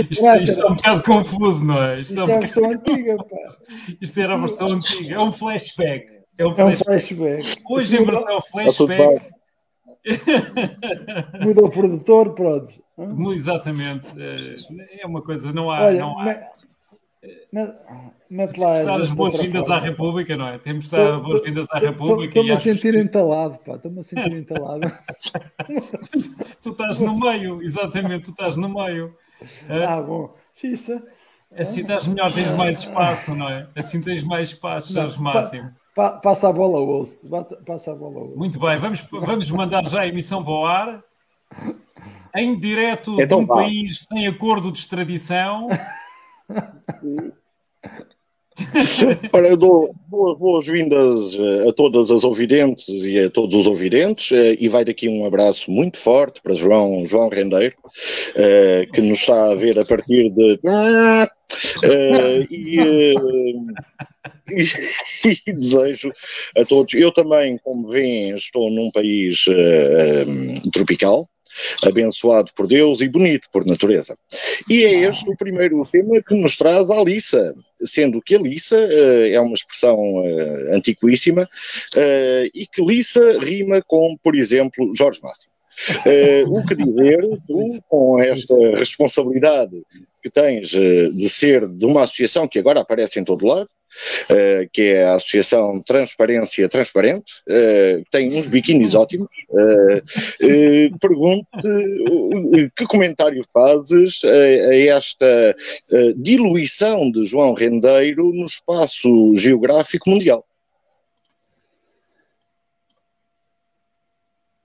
Isto, isto é um bocado confuso, não é? Isto, isto é, é a versão antiga, pá. Isto era a versão antiga, é um flashback. É um flashback. É um flashback. Hoje em versão flashback. Muda o produtor, pronto. Exatamente. É uma coisa, não há. Olha, não há... Mete lá. Dar as boas-vindas à República, não é? Temos de dar boas-vindas à República. Estou-me a sentir entalado, pá. Estou-me a sentir entalado. tu estás no meio, exatamente, tu estás no meio. Ah, bom. Xissa. Assim estás melhor, tens mais espaço, não é? Assim tens mais espaço, Jorge Máximo. Pa, passa a bola ao host. Passa a bola ao. Muito bem, vamos, vamos mandar já a emissão para o ar. Em direto então, de um vai. país sem acordo de extradição. Ora, eu dou boas-vindas eh, a todas as ouvidentes e a todos os ouvidentes eh, e vai daqui um abraço muito forte para João, João Rendeiro, eh, que nos está a ver a partir de... E, e, e, desejo a todos. Eu também, como veem, estou num país tropical, abençoado por Deus e bonito por natureza. E é este o primeiro tema que nos traz a Lissa, sendo que a Lissa uh, é uma expressão uh, antiquíssima uh, e que Lissa rima com, por exemplo, Jorge Máximo. O que dizer, tu, com esta responsabilidade que tens de ser de uma associação que agora aparece em todo lado, uh, que é a Associação Transparência Transparente, tem uns biquínis ótimos. Pergunto-te que comentário fazes a esta diluição de João Rendeiro no espaço geográfico mundial?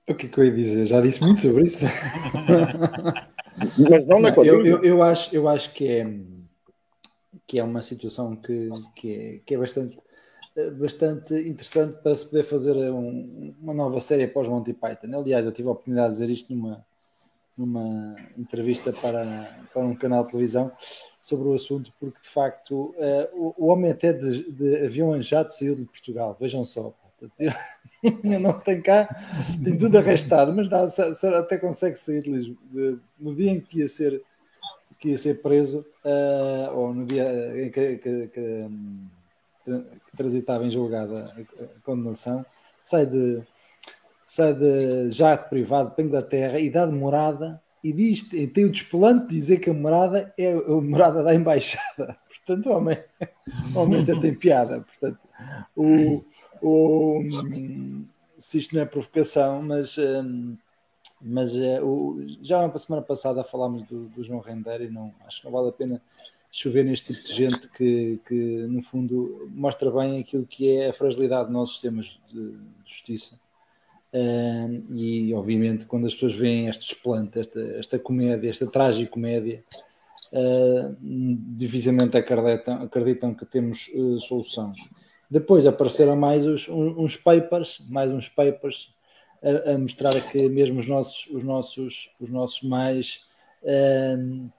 O que é que eu ia dizer? Já disse muito sobre isso. Mas não na eu, eu, eu, acho, eu acho que é, que é uma situação que, que, é, que é bastante, bastante interessante para se poder fazer um, uma nova série após Monty Python. Aliás, eu tive a oportunidade de dizer isto numa, numa entrevista para, para um canal de televisão sobre o assunto, porque de facto uh, o, o, homem até de, de avião em saiu de Portugal, vejam só. não tem cá, tem tudo arrastado, mas dá, até consegue sair de Lisboa. No dia em que ia ser, que ia ser preso, uh, ou no dia em que, que, que, que transitava em julgada a, condenação, sai de, sai de jato privado para Inglaterra e dá de morada e diz, tem o despelante de dizer que a morada é a morada da embaixada. Portanto, o homem, o homem ainda tem piada. Portanto, o, o, se isto não é provocação, mas, hum, mas eh, o, já na semana passada falámos do, do, João Render e não, acho que não vale a pena chover neste tipo de gente que, que, no fundo, mostra bem aquilo que é a fragilidade dos nossos sistemas de, justiça. Um, e, obviamente, quando as pessoas veem este desplante, esta, esta comédia, esta tragicomédia, uh, dificilmente acreditam, acreditam que temos uh, solução. Depois apareceram mais os, uns papers, mais uns papers a, a, mostrar que mesmo os nossos, os nossos, os nossos mais um,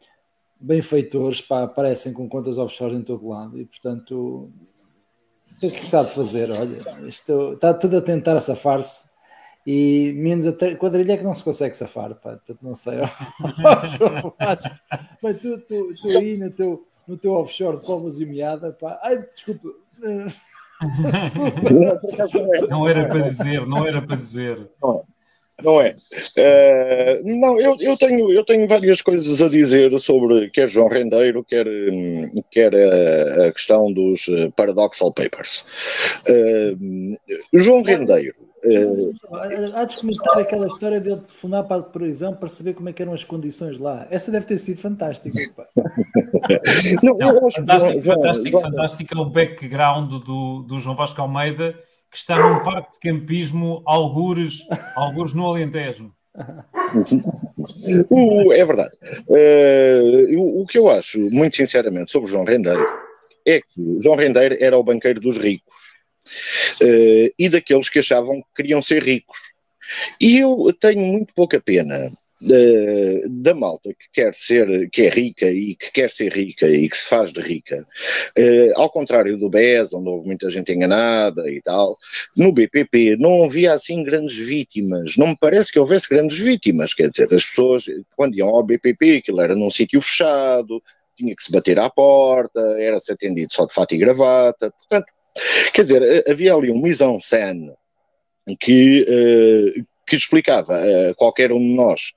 benfeitores pá, aparecem com contas offshore em todo lado e portanto o que sabe fazer? Olha, isto, está tudo a tentar safar-se e menos a quadrilha é que não se consegue safar, pá, portanto, não sei. Mas tu, tu, tu aí no teu, no teu offshore de Povas e Meada, pá, ai, desculpa. não era para dizer, não era para dizer. Não é. Uh, não, eu, eu, tenho, eu tenho várias coisas a dizer sobre quer João Rendeiro, quer, quer a, a questão dos eh, Paradoxal Papers. Uh, João Rendeiro Uh, Há de comentar aquela história dele telefonar para a prisão para saber como é eram as condições lá. Essa deve ter sido fantástica. não, não, fantástico, já, fantástico, já, fantástico é o background do, do João Vasco Almeida que está num parque de campismo, algures, algures no Alentejo. uh, é verdade. Uh, o que eu acho, muito sinceramente, sobre João Rendeiro é que João Rendeiro era o banqueiro dos ricos uh, e daqueles que achavam que queriam ser ricos. E eu tenho muito pouca pena uh, da malta que quer ser, que é rica e que quer ser rica e que se faz de rica, uh, ao contrário do BES, onde houve muita gente enganada e tal, no BPP não havia assim grandes vítimas. Não me parece que houvesse grandes vítimas. Quer dizer, as pessoas, quando iam ao BPP, aquilo era num sítio fechado, tinha que se bater à porta, era-se atendido só de fato e gravata. Portanto, quer dizer, havia ali um mise-en-scène que, uh, que explicava a qualquer um de nós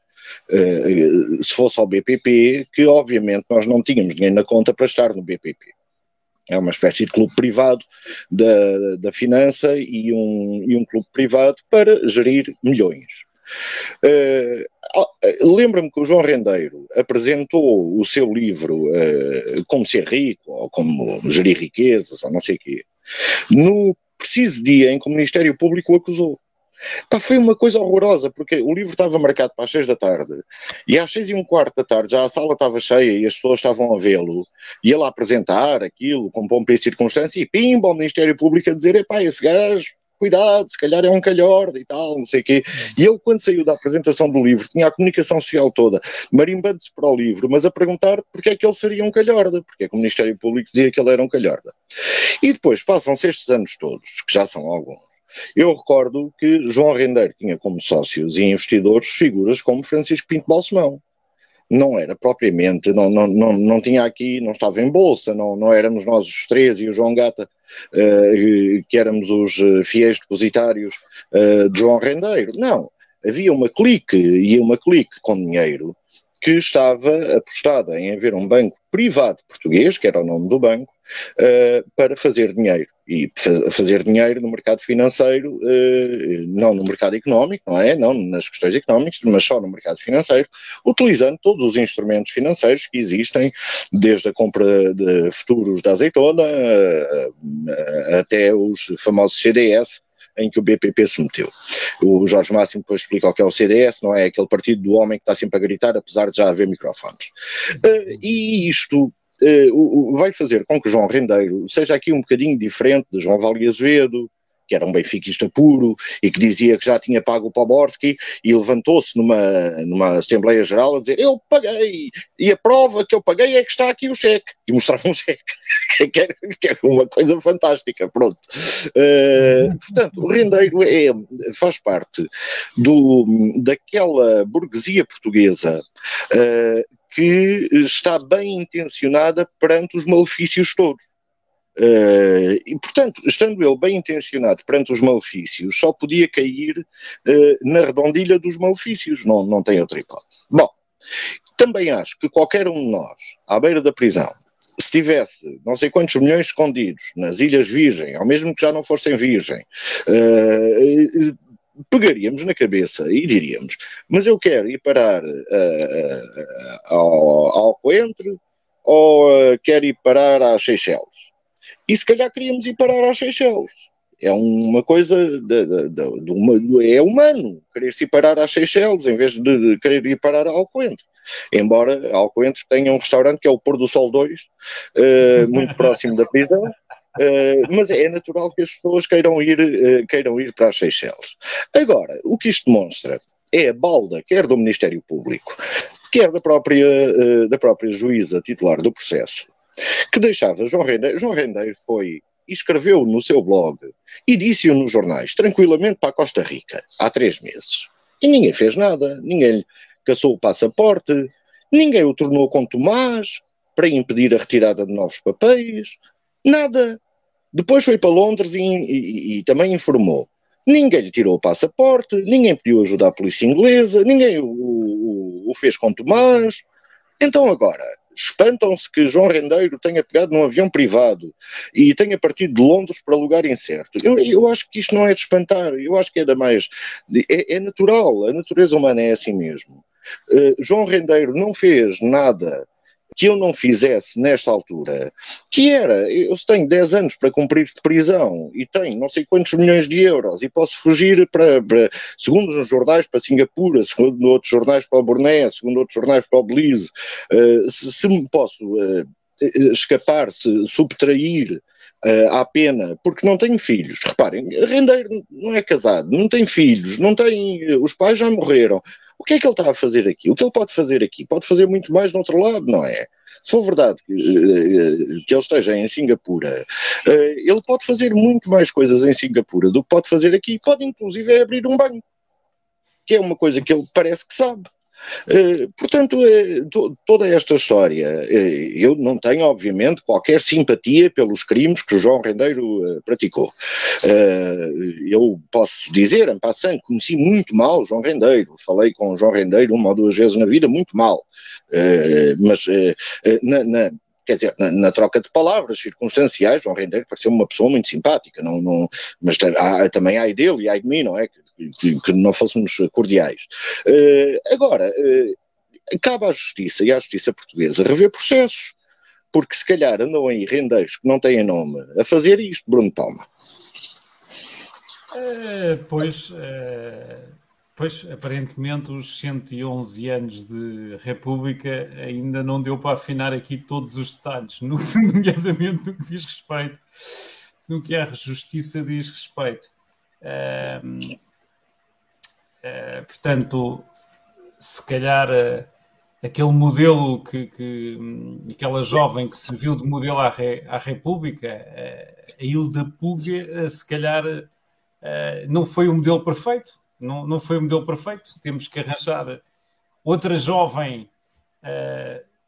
Uh, se fosse ao BPP, que obviamente nós não tínhamos dinheiro na conta para estar no BPP. É uma espécie de clube privado da, da finança e um, e um clube privado para gerir milhões. Uh, Lembro-me que o João Rendeiro apresentou o seu livro uh, Como Ser Rico, ou Como Gerir Riquezas, ou não sei o quê, no preciso dia em que o Ministério Público o acusou. Pá, foi uma coisa horrorosa, porque o livro estava marcado para as seis da tarde, e às seis e um quarto da tarde já a sala estava cheia e as pessoas estavam a vê-lo, e ele a apresentar aquilo com pompa e circunstância, e pimba, o Ministério Público a dizer, epá, esse gajo, cuidado, se calhar é um calhorda e tal, não sei o quê. E ele, quando saiu da apresentação do livro, tinha a comunicação social toda, marimbando-se para o livro, mas a perguntar porque é que ele seria um calhorda, porque é que o Ministério Público dizia que ele era um calhorda. E depois passam-se estes anos todos, que já são alguns, eu recordo que João Rendeiro tinha como sócios e investidores figuras como Francisco Pinto Balsemão. Não era propriamente, não, não, não, não tinha aqui, não estava em bolsa, não, não éramos nós os três e o João Gata, uh, que éramos os eh, fiéis depositários uh, de João Rendeiro. Não, havia uma clique e uma clique com dinheiro que estava apostada em haver um banco privado português, que era o nome do banco, uh, para fazer dinheiro. E fazer dinheiro no mercado financeiro, uh, não no mercado económico, não é? Não nas questões económicas, mas só no mercado financeiro, utilizando todos os instrumentos financeiros que existem, desde a compra de futuros da azeitona uh, até os famosos CDS, em que o BPP se meteu. O Jorge Máximo depois explica o que é o CDS, não é aquele partido do homem que está sempre a gritar, apesar de já haver microfones. Uh, e isto uh, vai fazer com que João Rendeiro seja aqui um bocadinho diferente de João Vale Azevedo, que era um benfiquista puro e que dizia que já tinha pago o Poborski e levantou-se numa, numa Assembleia Geral a dizer eu paguei e a prova que eu paguei é que está aqui o cheque e mostrava um cheque que era, que era uma coisa fantástica, pronto. Uh, portanto, o rendeiro é, faz parte do, daquela burguesia portuguesa uh, que está bem intencionada perante os malefícios todos. Uh, e, portanto, estando ele bem intencionado perante os malefícios, só podia cair uh, na redondilha dos malefícios, não, não tem outra hipótese. Bom, também acho que qualquer um de nós, à beira da prisão, se tivesse não sei quantos milhões escondidos nas Ilhas Virgem, ou mesmo que já não fossem virgem, uh, pegaríamos na cabeça e diríamos: Mas eu quero ir parar ao, ao Coentre ou quero ir parar às Seychelles? e se calhar queríamos ir parar às Seychelles. É uma coisa, de, de, de, de uma, é humano querer-se ir parar às Seychelles em vez de querer ir parar a Alcoentre. Embora Alcoentre tenha um restaurante que é o Pôr do Sol 2, uh, muito próximo da prisão, uh, mas é natural que as pessoas queiram ir, uh, queiram ir para as Seychelles. Agora, o que isto demonstra é a balda, quer do Ministério Público, quer da própria, da própria juíza titular do processo, que deixava João Rendeiro. João Rendeiro foi escreveu no seu blog e disse-o nos jornais, tranquilamente para a Costa Rica, há três meses. E ninguém fez nada, ninguém lhe caçou o passaporte, ninguém o tornou com Tomás para impedir a retirada de novos papéis, nada. Depois foi para Londres e, e, e também informou. Ninguém lhe tirou o passaporte, ninguém pediu ajuda à polícia inglesa, ninguém o, o, o fez com Tomás. Então agora, espantam-se que João Rendeiro tenha pegado num avião privado e tenha partido de Londres para lugar incerto. Eu, eu acho que isto não é de espantar, eu acho que é da mais. É, é natural, a natureza humana é assim mesmo. Uh, João Rendeiro não fez nada que eu não fizesse nesta altura, que era, eu tenho 10 anos para cumprir de prisão e tenho não sei quantos milhões de euros e posso fugir para, para segundo uns jornais, para Singapura, segundo outros jornais para o Borné, segundo outros jornais para o Belize, uh, se, se, me posso uh, escapar, se subtrair uh, à pena, porque não tenho filhos. Reparem, Rendeiro não é casado, não tem filhos, não tem, os pais já morreram. O que é que ele está a fazer aqui? O que ele pode fazer aqui? Pode fazer muito mais no outro lado, não é? Se for verdade que, eh, que ele esteja em Singapura, eh, ele pode fazer muito mais coisas em Singapura do que pode fazer aqui. Pode, inclusive, abrir um banco, que é uma coisa que ele parece que sabe. Uh, portanto, to, toda esta história, uh, eu não tenho, obviamente, qualquer simpatia pelos crimes que João Rendeiro praticou. eu posso dizer, em passando, conheci muito mal João Rendeiro, falei com João Rendeiro uma ou duas vezes na vida, muito mal. mas na, na quer dizer, na, na, troca de palavras circunstanciais, João Rendeiro pareceu uma pessoa muito simpática, não, não, mas há, também há dele e há de mim, não é? Que, que não fôssemos cordiais. Uh, agora, uh, cabe à justiça e à justiça portuguesa rever processos, porque se calhar andam aí rendeiros que não têm nome a fazer isto, Bruno Palma. É, pois, é, Pois, aparentemente, os 111 anos de República ainda não deu para afinar aqui todos os detalhes, nomeadamente no que diz respeito, no que a justiça diz respeito. Uh, portanto, se calhar uh, aquele modelo que, que aquela jovem que serviu de modelo à, re, à República, eh, a Hilda Puga, se calhar não foi o modelo perfeito não, não foi o modelo perfeito. Temos que arranjar outra jovem,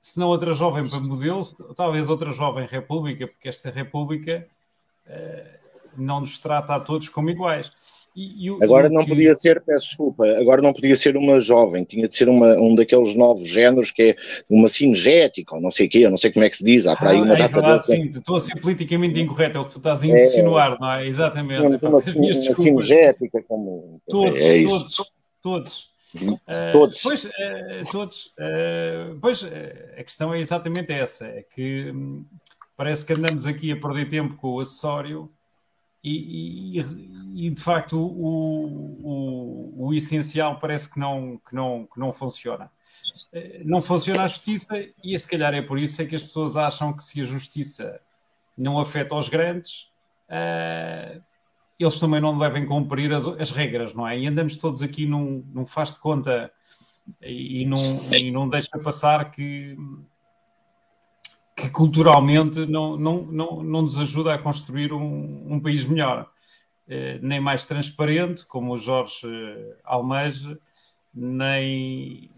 se não outra jovem para modelo, talvez outra jovem república, porque esta república não nos trata a todos como iguais. E, e, agora não que... podia ser, peço desculpa, agora não podia ser uma jovem, tinha de ser uma, um daqueles novos géneros que é uma cinegética, ou não sei o quê, eu não sei como é que se diz, há para aí uma ah, é data verdade, sim, estou a ser politicamente incorreto, é o que tu estás a insinuar, é, não é? Exatamente. Uma, uma, uma cinegética como... Todos, é todos, todos. Uh, todos. Pois, uh, todos. Uh, pois, a questão é exatamente essa, é que hum, parece que andamos aqui a perder tempo com o acessório e, e, e, de facto o, o, o, essencial parece que não, que, não, que não funciona. Eh, não funciona a justiça e se calhar é por isso é que as pessoas acham que se a justiça não afeta os grandes, uh, eles também não devem cumprir as, as, regras, não é? E andamos todos aqui num, num faz de conta e, não, e não deixa passar que que culturalmente não, não, não, não nos ajuda a construir um, um país melhor, eh, nem mais transparente, como o Jorge eh, almeja, nem,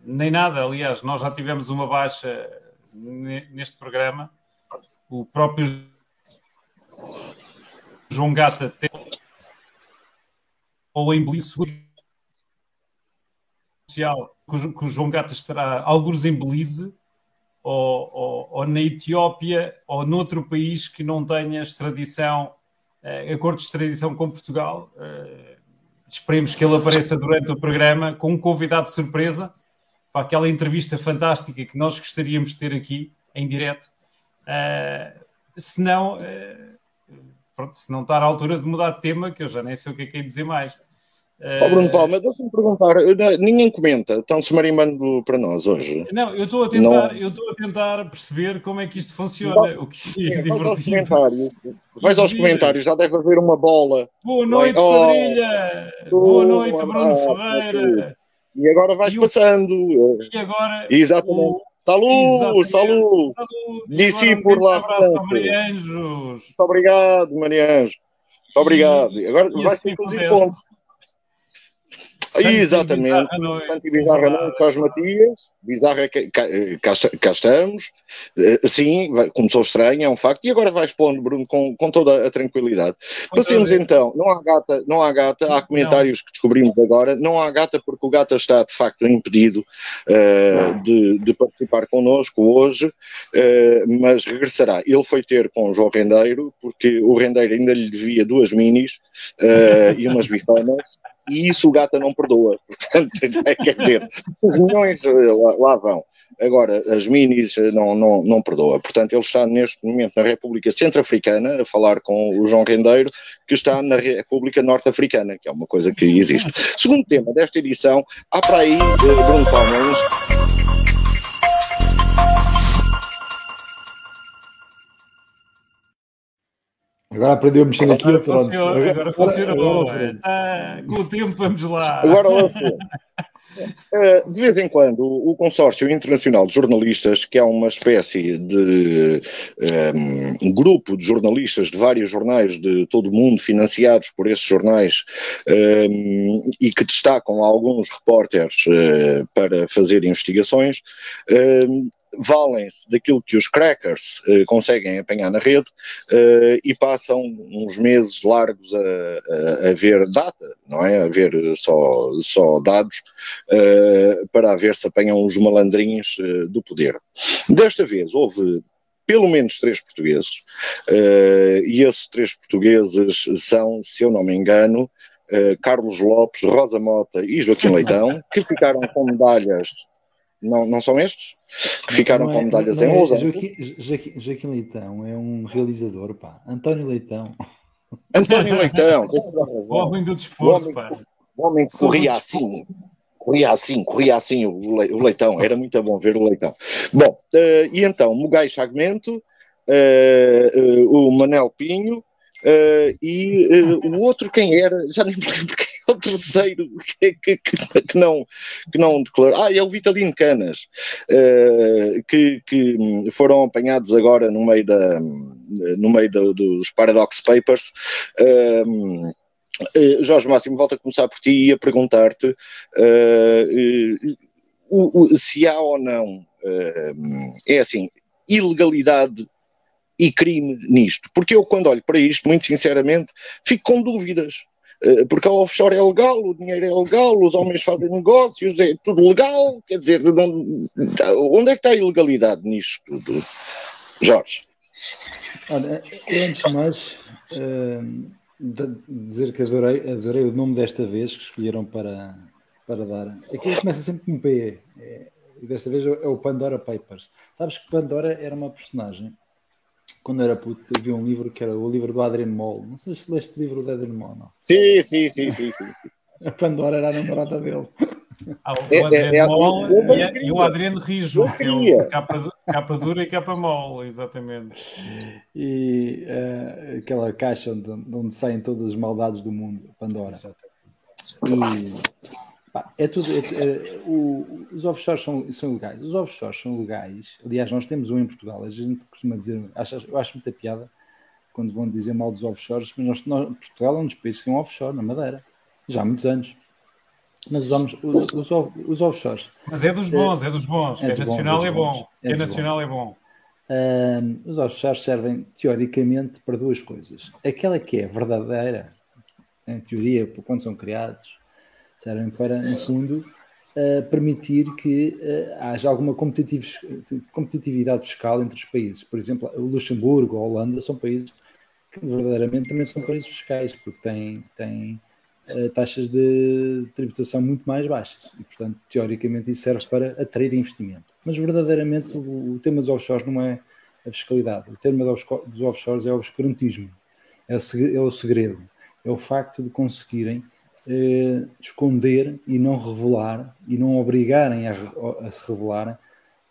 nem nada. Aliás, nós já tivemos uma baixa neste programa, o próprio João Gata tem ou em Belize social que o João Gata estará alguns em Belize ou, ou, ou, na Etiópia ou noutro país que não tenha extradição, uh, acordo de extradição com Portugal. Uh, esperemos que ele apareça durante o programa com um convidado de surpresa para aquela entrevista fantástica que nós gostaríamos de ter aqui em direto. Uh, se não, uh, pronto, se não está à altura de mudar de tema, que eu já nem sei o que é que é dizer mais. Oh, Bruno Palma, deixa-me perguntar, ninguém comenta, estão-se marimbando para nós hoje. Não, eu estou a tentar, não... eu estou a tentar perceber como é que isto funciona. Não, o que é divertido. Aos comentários. Vais aos comentários, já deve haver uma bola. Boa noite, oh, Quadrilha! Boa noite, Bruno Ferreira! E agora vais e passando. E agora. Exatamente. O... Saúde, saúde! Discípulo lá. Muito obrigado, Marianjo. Muito obrigado. Agora vai ser inclusive pontos. Exatamente. Santi Bizarra não, Jorge Matias, Bizarra cá, cá, cá, estamos. Eh, sim, começou estranho, é um facto. E agora vais pondo, Bruno, com, com toda a tranquilidade. Passemos então, não há gata, não há gata, há comentários que descobrimos agora, não há gata porque o gata está de facto impedido uh, de, de, participar connosco hoje, uh, mas regressará. Ele foi ter com o João Rendeiro, porque o Rendeiro ainda lhe devia duas minis uh, e umas bifanas e isso o Gata não perdoa. Portanto, quer dizer, os milhões eh, lá, lá vão. Agora, as minis eh, não, não, não perdoa. Portanto, ele está neste momento na República Centro-Africana a falar com o João Rendeiro, que está na República Norte-Africana, que é uma coisa que existe. Segundo tema desta edição, há para aí, uh, Bruno Palmeiras, Agora aprendeu a mexer naquilo. Agora, funciona, agora, agora funcionou. Agora, ah, com o tempo, vamos lá. Agora Eh, de vez em quando, o Consórcio Internacional de Jornalistas, que é uma espécie de um, ehm, grupo de jornalistas de vários jornais de todo o mundo, financiados por esses jornais, um, ehm, e que destacam alguns repórteres uh, para fazer investigações, um, ehm, valem-se daquilo que os crackers uh, conseguem apanhar na rede uh, e passam uns meses largos a, a, a, ver data, não é? A ver só, só dados para ver se apanham os malandrinhos do poder. Desta vez houve pelo menos três portugueses e esses três portugueses são, se eu não me engano, Carlos Lopes, Rosa Mota e Joaquim Leitão, que ficaram com medalhas não, não são estes? Que ficaram não, não com é, medalhas em é, ousa. Joaquim, Joaquim, Leitão é um realizador, pá. António Leitão. António Leitão. o homem do desporto, pá. O homem que corria assim. Corria assim, corria assim o Leitão. Era muito bom ver o Leitão. Bom, uh, e então, Mugai Chagmento, uh, uh, o Manel Pinho, Uh, e uh, o outro quem era, já nem me lembro quem é o terceiro que, que, que, não, que não declarou. Ah, é o Vitalino Canas, uh, que, que foram apanhados agora no meio, da, no meio da, dos Paradox Papers. Jorge Máximo, volto a começar por ti e a perguntar-te se há ou não, é assim, ilegalidade e crime nisto. Porque eu, quando olho para isto, muito sinceramente, fico com dúvidas. Eh, porque a offshore é legal, o dinheiro é legal, os homens fazem negócios, é tudo legal. Quer dizer, não, onde é que está a ilegalidade nisto tudo? Jorge. Olha, antes de mais, uh, dizer que adorei, adorei o nome desta vez que escolheram para, para dar. Aquilo começa sempre com um P. É, desta vez é o Pandora Papers. Sabes que Pandora era uma personagem quando era puto, havia um livro que era o livro do Adriano Moll. Não sei se leste o livro do Adriano Moll, não. Sim, sim, sim, sim, sim. A Pandora era a namorada dele. Ah, o é, Adriano é, é, Moll e, e, o Adriano Rijo, que é o capa, capa dura e capa mole, exatamente. E uh, aquela caixa onde, onde, saem todas as maldades do mundo, Pandora. Exatamente. E é tudo. É, é, o, os offshores são, são legais. Os offshores são legais. Aliás, nós temos um em Portugal. A gente costuma dizer, acho, eu acho muita piada quando vão dizer mal dos offshores, mas nós, nós, Portugal é um dos países que tem um offshore na Madeira, já há muitos anos. Mas usamos os, os, os offshores. Mas é dos bons, é, é dos bons. É, é nacional, é bom. É, é nacional é bom. Uh, os offshores servem teoricamente para duas coisas. Aquela que é verdadeira, em teoria, quando são criados, servem para, no fundo, uh, permitir que uh, haja alguma competitividade fiscal entre os países. Por exemplo, o Luxemburgo, a Holanda são países que verdadeiramente também são países fiscais, porque têm, têm uh, taxas de tributação muito mais baixas e, portanto, teoricamente isso serve para atrair investimento. Mas verdadeiramente o, o tema dos offshores não é a fiscalidade, o tema dos, offshores é o obscurantismo, é é o segredo, é o facto de conseguirem eh, esconder e não revelar e não obrigarem a, a se revelar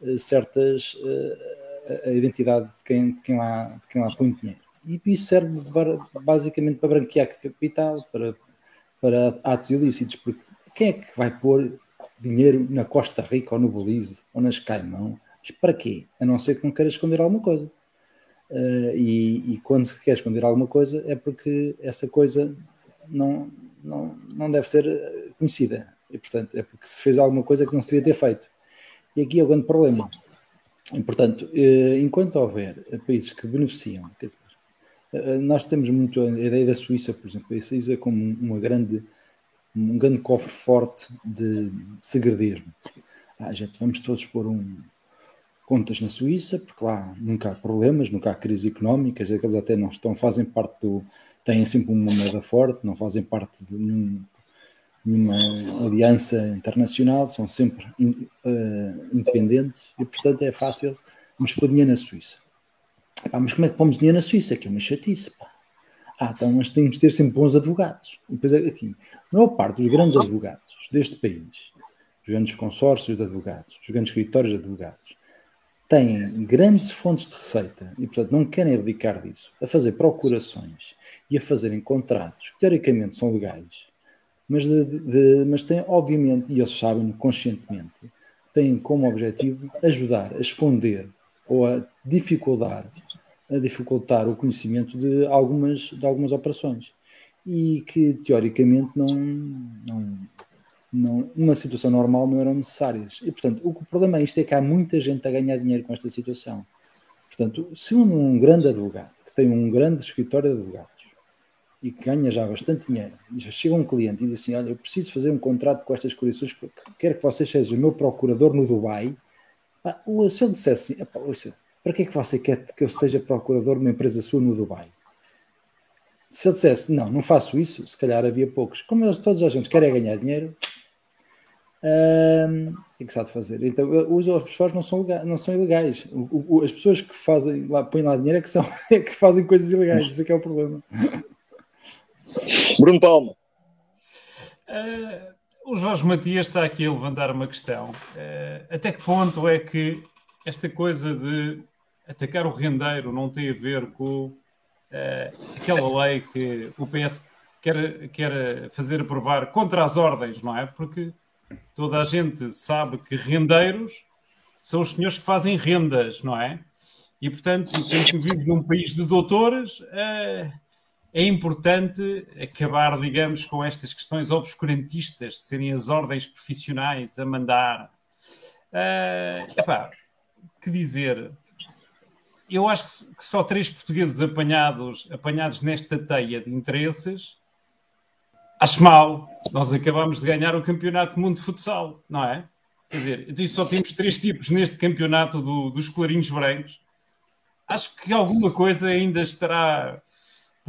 eh, certas eh, a identidade de quem, de quem, lá, de quem lá põe dinheiro. E isso serve basicamente para branquear capital, para, para atos ilícitos, porque quem é que vai pôr dinheiro na Costa Rica ou no Belize ou nas Caimão? Para quê? A não ser que não queira esconder alguma coisa. Uh, e, e, quando se quer esconder alguma coisa é porque essa coisa não, não, não deve ser conhecida. E, portanto, é porque se fez alguma coisa que não se devia ter feito. E aqui é o grande problema. E, portanto, eh, enquanto houver países que beneficiam, quer dizer, eh, nós temos muito a ideia da Suíça, por exemplo, a Suíça como uma grande, um grande cofre forte de segredismo. Ah, gente, vamos todos pôr um, contas na Suíça, porque lá nunca há problemas, nunca há crises económicas, eles até não estão, fazem parte do, têm sempre uma moeda forte, não fazem parte de nenhum, nenhuma aliança internacional, são sempre uh, independentes e, portanto, é fácil nos pôr dinheiro na Suíça. Pá, mas como é que pomos dinheiro na Suíça? Que é uma chatice, pá. Ah, então, mas temos de ter sempre bons advogados. E depois, aqui, a maior parte dos grandes advogados deste país, os grandes consórcios de advogados, os grandes escritórios de advogados, têm grandes fontes de receita e, portanto, não querem abdicar disso, a fazer procurações e a fazerem contratos que teoricamente são legais, mas, de, de, mas tem, obviamente, e eles sabem conscientemente, têm como objetivo ajudar a esconder ou a dificultar, a dificultar o conhecimento de algumas, de algumas operações e que teoricamente não, não, não, numa situação normal não eram necessárias. E portanto, o problema é isto é que há muita gente a ganhar dinheiro com esta situação. Portanto, se um grande advogado que tem um grande escritório de advogados e que ganha já bastante dinheiro, e chega um cliente e diz assim: Olha, eu preciso fazer um contrato com estas condições, quero que vocês sejam o meu procurador no Dubai. Pá, se ele dissesse assim: para que é que você quer que eu seja procurador de uma empresa sua no Dubai? Se ele dissesse, não, não faço isso, se calhar havia poucos. Como eles, todos a gente querem ganhar dinheiro, um, o que é de fazer? Então, os offshores não são, não são ilegais. O, o, as pessoas que fazem lá, põem lá dinheiro é que, são, é que fazem coisas ilegais. Isso é que é o problema. Bruno Palma. Uh, o Jorge Matias está aqui a levantar uma questão. Uh, até que ponto é que esta coisa de atacar o rendeiro não tem a ver com uh, aquela lei que o PS quer, quer fazer aprovar contra as ordens, não é? Porque toda a gente sabe que rendeiros são os senhores que fazem rendas, não é? E, portanto, quem vive num país de doutores, é, é importante acabar, digamos, com estas questões obscurantistas, de serem as ordens profissionais a mandar. É, epá, que dizer? Eu acho que, que só três portugueses apanhados, apanhados nesta teia de interesses Acho mal. Nós acabamos de ganhar o campeonato do mundo de futsal, não é? Quer dizer, então só temos três tipos neste campeonato do, dos clarinhos brancos. Acho que alguma coisa ainda estará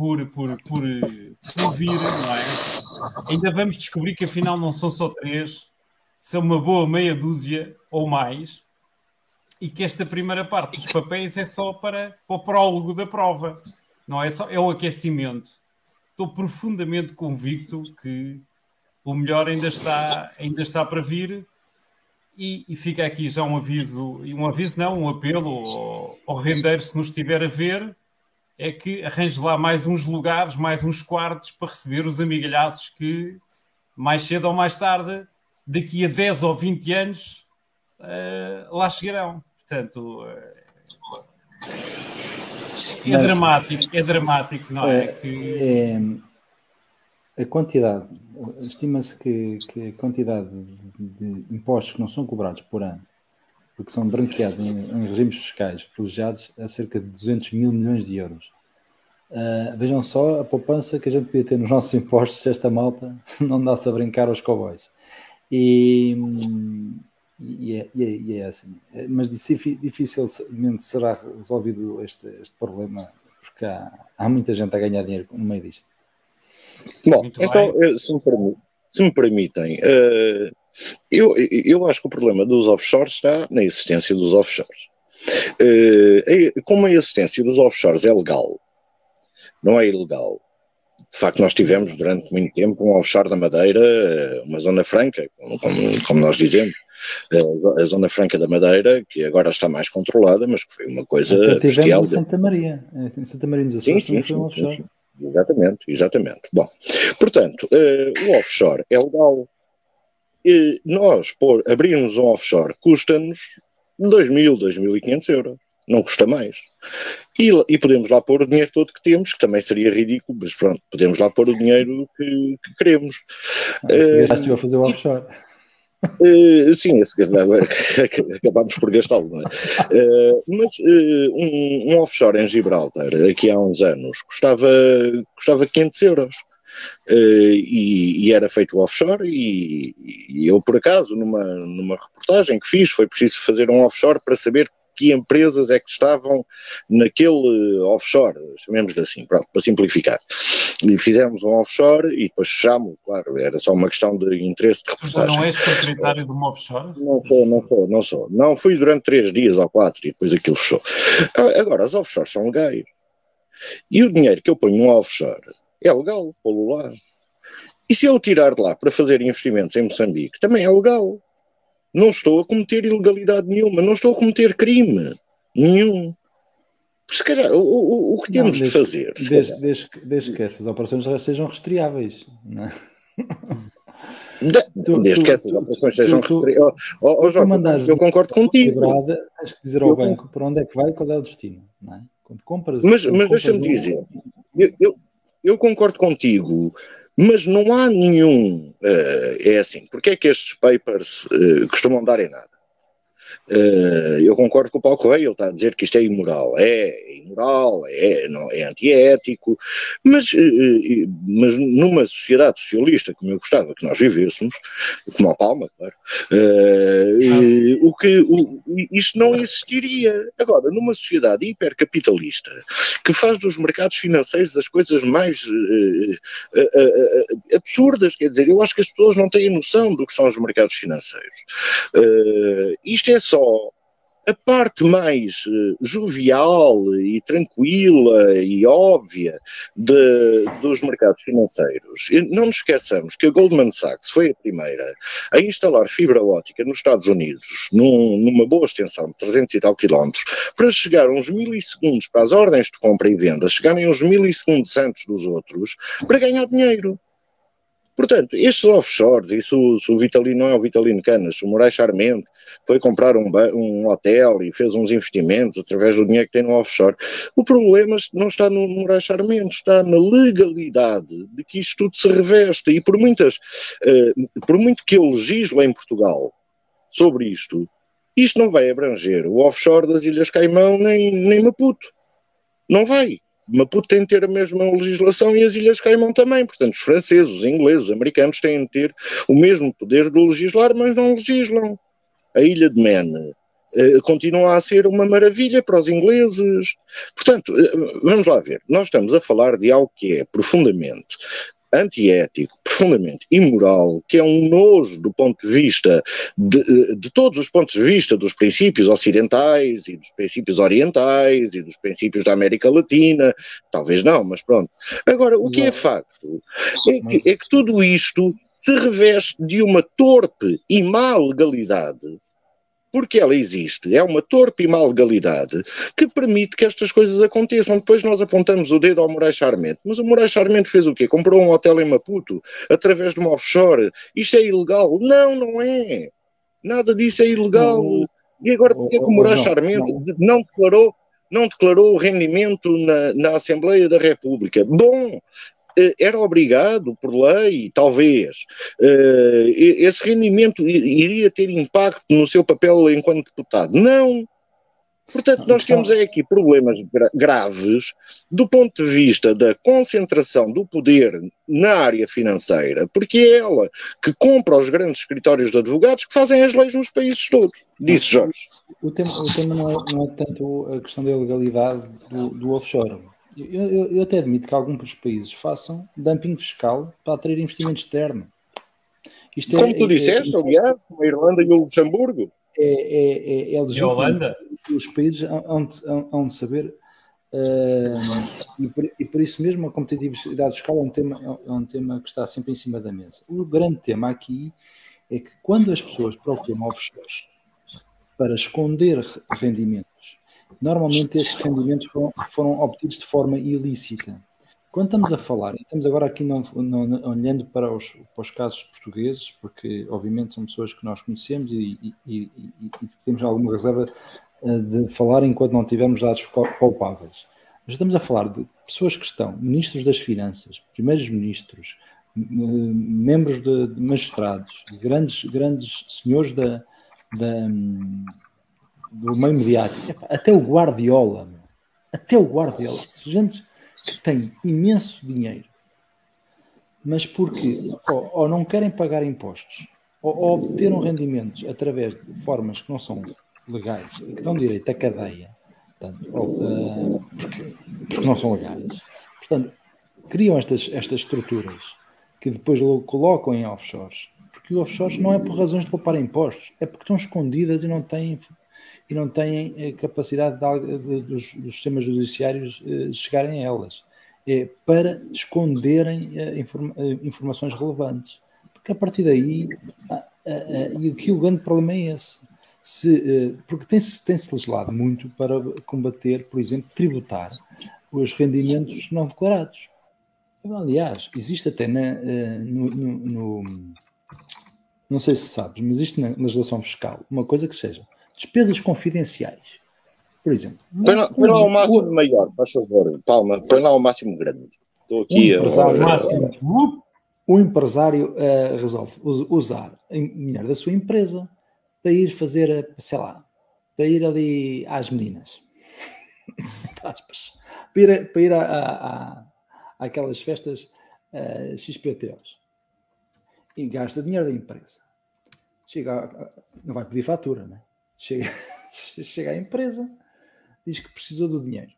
por, por, por, por vir, não é? Ainda vamos descobrir que afinal não são só três, são uma boa meia dúzia ou mais, e que esta primeira parte dos papéis é só para, para o prólogo da prova, não é? Só, é o aquecimento estou profundamente convicto que o melhor ainda está, ainda está para vir. E, e fica aqui já um aviso, um aviso não, um apelo ao, ao rendeiro, se nos estiver a ver, é que arranje lá mais uns lugares, mais uns quartos para receber os amigalhaços que mais cedo ou mais tarde, daqui a 10 ou 20 anos, uh, lá chegarão. Portanto, uh, é dramático, é dramático, não é? é, que... é a quantidade, estima-se que, que, a quantidade de, de, impostos que não são cobrados por ano, porque são branqueados em, em regimes fiscais privilegiados, a cerca de 200 mil milhões de euros. Uh, vejam só a poupança que a gente podia ter nos nossos impostos se esta malta não dá-se a brincar aos cowboys. E, e é, e, é, e é, assim. Mas dificilmente será resolvido este, este problema, porque há, há, muita gente a ganhar dinheiro no meio disto. Bom, Muito então, bem. Eh, se me, se me permitem, uh, eu, eu acho que o problema dos offshores está na existência dos offshores. Uh, como a existência dos offshores é legal, não é ilegal, de facto, nós tivemos durante muito tempo um offshore da Madeira, uma zona franca, como, como nós dizemos, a Zona Franca da Madeira, que agora está mais controlada, mas que foi uma coisa então, bestial. em Santa Maria, em Santa Maria dos Açores sim, sim, foi um offshore. Sim, sim. Exatamente, exatamente. Bom, portanto, uh, o offshore é legal. E nós, por abrirmos um offshore, custa-nos 2.000, 2.500 euros. Não custa mais. E, e, podemos lá pôr o dinheiro todo que temos, que também seria ridículo, mas pronto, podemos lá pôr o dinheiro que, que queremos. Ah, se uh, a fazer o offshore. Uh, sim, esse, acabámos por gastá-lo, não é? Uh, mas uh, um, um, offshore em Gibraltar, aqui há uns anos, custava, custava 500 euros. E, e, era feito offshore e, e, eu por acaso numa, numa reportagem que fiz foi preciso fazer um offshore para saber que empresas é que estavam naquele offshore, chamemos-lhe assim, pronto, para simplificar. E fizemos um offshore e depois fechámos, claro, era só uma questão de interesse de reportagem. Não és proprietário de um offshore? Não sou, não sou, não sou. Não, fui durante três dias ou quatro e depois aquilo fechou. Agora, as offshores são legais. E o dinheiro que eu ponho no offshore é legal, pô-lo lá. E se eu tirar de lá para fazer investimentos em Moçambique, também é legal. Não estou a cometer ilegalidade nenhuma, não estou a cometer crime nenhum. Se calhar, o, o, o que temos não, desde, de fazer? Desde, desde, desde, que essas operações sejam rastreáveis. Não é? Desde que essas operações sejam restritas. Oh, oh, Jorge, eu concordo contigo. Quebrada, tens que dizer ao eu banco para onde é que vai e qual é o destino. É? Quando compras. Mas, mas deixa-me dizer, eu, eu, eu, concordo contigo, mas não há nenhum. Uh, é assim, porque é que estes papers uh, costumam dar em nada? Uh, eu concordo com o Paulo Correia, ele está a dizer que isto é imoral. É, imoral, é, não, é antiético, mas, uh, mas numa sociedade socialista, como eu gostava que nós vivêssemos, como a Palma, claro, uh, o que, o, isto não existiria. Agora, numa sociedade hipercapitalista, que faz dos mercados financeiros as coisas mais absurdas, quer dizer, eu acho que as pessoas não têm noção do que são os mercados financeiros. isto é só a parte mais uh, jovial e tranquila e óbvia de, dos mercados financeiros. Não nos esqueçamos que a Goldman Sachs foi a primeira a instalar fibra óptica nos Estados Unidos, num, numa boa extensão de 300 e tal quilómetros, para chegar uns milissegundos para as ordens de compra e venda, chegarem uns milissegundos antes dos outros, para ganhar dinheiro. Portanto, estes offshores, e se o, se o Vitalino não é o Vitalino Canas, se o Moraes Charmente foi comprar um, um, hotel e fez uns investimentos através do dinheiro que tem no offshore, o problema não está no Moraes Charmente, está na legalidade de que isto tudo se reveste. E por muitas, uh, por muito que eu legisle em Portugal sobre isto, isto não vai abranger o offshore das Ilhas Caimão nem, nem Maputo. Não vai. Maputo tem de ter a mesma legislação e as Ilhas Caimão também. Portanto, os franceses, os ingleses, os americanos têm de ter o mesmo poder de legislar, mas não legislam. A Ilha de Man uh, continua a ser uma maravilha para os ingleses. Portanto, uh, vamos lá ver. Nós estamos a falar de algo que é profundamente antiético, profundamente imoral, que é um nojo do ponto de vista de, de, todos os pontos de vista dos princípios ocidentais e dos princípios orientais e dos princípios da América Latina, talvez não, mas pronto. Agora, o que é facto é que, é que tudo isto se reveste de uma torpe e má legalidade porque ela existe, é uma torpe e má legalidade que permite que estas coisas aconteçam. Depois nós apontamos o dedo ao Moraes Charmente, mas o Moraes Charmente fez o quê? Comprou um hotel em Maputo através de uma offshore. Isto é ilegal? Não, não é. Nada disso é ilegal. E agora porque é que o Moraes Charmente não declarou não declarou o rendimento na, na Assembleia da República. Bom, era obrigado, por lei, talvez, eh, esse rendimento iria ter impacto no seu papel enquanto deputado. Não. Portanto, nós temos aqui problemas graves do ponto de vista da concentração do poder na área financeira, porque é ela que compra os grandes escritórios de advogados que fazem as leis nos países todos. Disse Jorge. O tema, o tema não, é, não, é, tanto a questão da ilegalidade do, do offshore. Eu, eu, eu, até admito que alguns países façam dumping fiscal para atrair investimento externo. Isto como é, tu disseste, é, aliás, como a Irlanda e o Luxemburgo. É, é, é, legítimo. E a Holanda? Os países hão de saber Uh, e, por, e, por, isso mesmo a competitividade fiscal é um, tema, é um tema que está sempre em cima da mesa. O grande tema aqui é que quando as pessoas procuram offshores para esconder rendimentos Normalmente estes rendimentos foram, foram obtidos de forma ilícita. Quando estamos a falar, estamos agora aqui não, não, olhando para os, para os, casos portugueses, porque obviamente são pessoas que nós conhecemos e, e, e, e temos alguma reserva eh, de falar enquanto não tivermos dados palpáveis. Mas estamos a falar de pessoas que estão ministros das finanças, primeiros ministros, membros de, de magistrados, grandes, grandes senhores da, da, do meio mediático, até o Guardiola, até o Guardiola, gente que tem imenso dinheiro, mas porque ou, ou não querem pagar impostos, ou, ou obteram rendimentos através de formas que não são legais e que dão direito à cadeia, portanto, ou, uh, porque, porque não são legais. Portanto, criam estas, estas estruturas que depois colocam em offshores. Porque offshores não é por razões de poupar impostos, é porque estão escondidas e não têm e não têm eh, capacidade de, de, dos, dos, sistemas judiciários eh, chegarem a elas. É para esconderem eh, informa, informações relevantes. Porque a partir daí, e o que o grande problema é esse. Se, porque tem-se tem -se legislado muito para combater, por exemplo, tributar os rendimentos não declarados. Aliás, existe até na, eh, no, no, no, Não sei se sabes, mas existe na legislação fiscal uma coisa que seja despesas confidenciais. Por exemplo. Põe lá, põe lá o máximo o, maior, faz favor, Palma, põe lá o máximo grande. Estou aqui o empresário, a... máximo, o empresário uh, resolve usar dinheiro da sua empresa para ir fazer, sei lá, para ir ali às meninas. para ir, para ir a, a, a, àquelas festas uh, eh, XPTOs. E gasta dinheiro da empresa. Chega, não vai pedir fatura, né? Chega, chega à empresa, diz que precisou do dinheiro.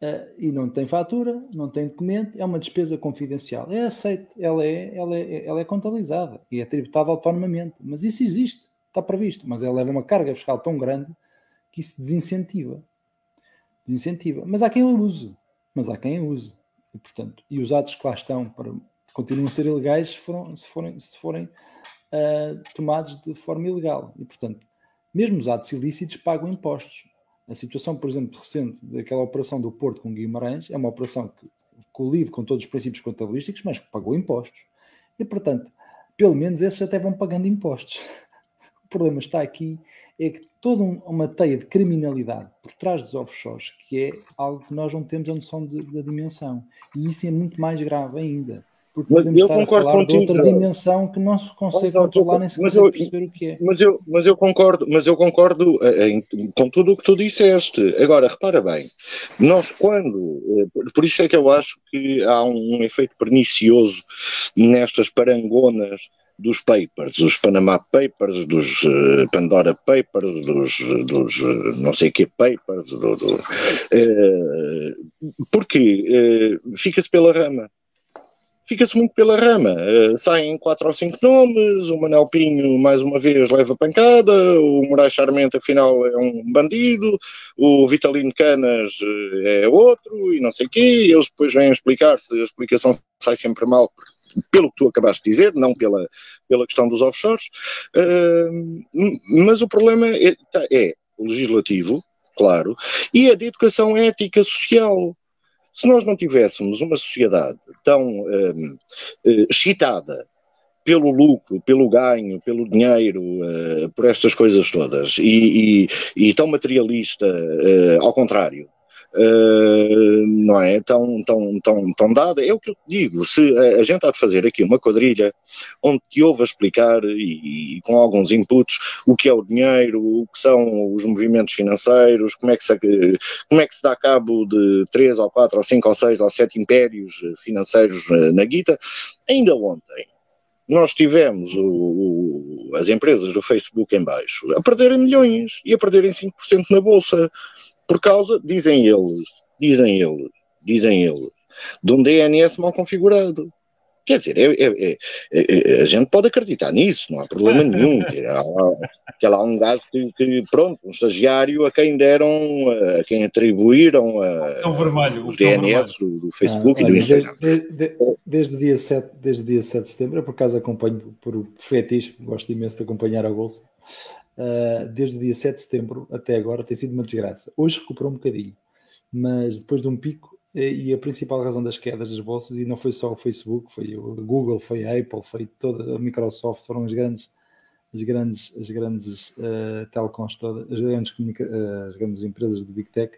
Uh, e não tem fatura, não tem documento, é uma despesa confidencial. É aceito, ela é, ela é, ela é contabilizada e é tributada autonomamente. Mas isso existe, está previsto. Mas ela leva uma carga fiscal tão grande que isso desincentiva. Desincentiva. Mas há quem o use. Mas há quem o use. E, portanto, e os atos que lá estão para, continuam a ser ilegais se, se forem, se forem uh, tomados de forma ilegal. E, portanto, mesmo os atos ilícitos pagam impostos. A situação, por exemplo, recente daquela operação do Porto com Guimarães é uma operação que colide com todos os princípios contabilísticos, mas que pagou impostos. E, portanto, pelo menos esses até vão pagando impostos. O problema está aqui é que toda uma teia de criminalidade por trás dos offshores, que é algo que nós não temos a noção da dimensão. E isso é muito mais grave ainda. Porque mas eu concordo contigo, de outra dimensão que não se consegue mas, controlar nem sequer eu, perceber o que é. Mas eu, mas eu concordo, mas eu concordo eh, em, com tudo o que tu disseste. Agora, repara bem, nós quando, eh, por isso é que eu acho que há um efeito pernicioso nestas parangonas dos papers, dos Panama Papers, dos uh, Pandora Papers, dos, dos uh, não sei que papers, do, do, uh, porque fica-se pela rama fica-se muito pela rama. Uh, saem quatro ou cinco nomes, o Manel Pinho mais uma vez leva pancada, o Moraes Charmente afinal é um bandido, o Vitalino Canas uh, é outro e não sei o quê, eles depois vêm explicar se a explicação sai sempre mal pelo que tu acabaste de dizer, não pela, pela questão dos offshores, uh, mas o problema é, tá, é legislativo, claro, e a de educação ética social. Se nós não tivéssemos uma sociedade tão um, uh, excitada pelo lucro, pelo ganho, pelo dinheiro, uh, por estas coisas todas, e, e, e tão materialista, uh, ao contrário, não é? Tão, tão, tão, tão dada. É o que eu te digo, se a, gente há de fazer aqui uma quadrilha onde te ouve a explicar e, e, com alguns inputs o que é o dinheiro, o que são os movimentos financeiros, como é que se, como é que se dá cabo de três ou quatro ou cinco ou seis ou sete impérios financeiros na guita, ainda ontem nós tivemos o, o, as empresas do Facebook em baixo a perderem milhões e a perderem 5% na bolsa. Por causa, dizem eles, dizem eles, dizem eles, de um DNS mal configurado. Quer dizer, é, é, é, é, a gente pode acreditar nisso, não há problema nenhum. Há, que há lá um gajo que, que, pronto, um estagiário a quem deram, a quem atribuíram a, vermelho, os DNS do, do, Facebook ah, e do Instagram. Desde, desde, desde, o dia 7, desde o dia 7 de setembro, eu por acaso acompanho por fetiche, gosto imenso de acompanhar a bolsa uh, desde o dia 7 de setembro até agora tem sido uma desgraça. Hoje recuperou um bocadinho, mas depois de um pico, e a principal razão das quedas das bolsas, e não foi só o Facebook, foi o Google, foi a Apple, foi toda a Microsoft, foram as grandes, as grandes, as grandes uh, telecoms todas, as grandes, uh, as grandes empresas de Big Tech,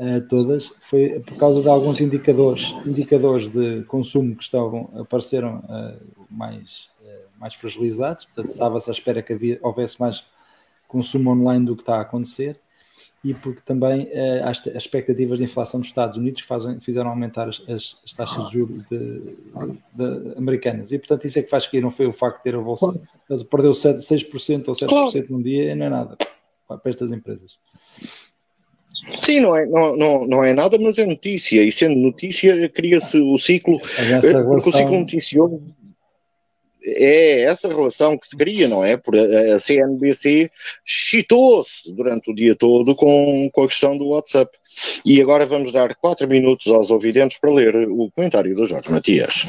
uh, todas, foi por causa de alguns indicadores, indicadores de consumo que estavam, apareceram mais, mais fragilizados, estava-se à espera que havia, houvesse mais consumo online do que está a acontecer e porque também eh, as, as, expectativas de inflação dos Estados Unidos fazem, fizeram aumentar as, as, as taxas de juros de, de, americanas. E, portanto, isso é que faz que não foi o facto de ter a bolsa. Perdeu 7, 6% ou 7% claro. num dia e não é nada para estas empresas. Sim, não é, não, não, não é nada, mas é notícia. E sendo notícia, cria-se o ciclo. Relação... Porque o ciclo noticioso é essa relação que se cria, não é? Por a CNBC chitou-se durante o dia todo com, com a questão do WhatsApp. E agora vamos dar quatro minutos aos ouvidentes para ler o comentário do Jorge Matias.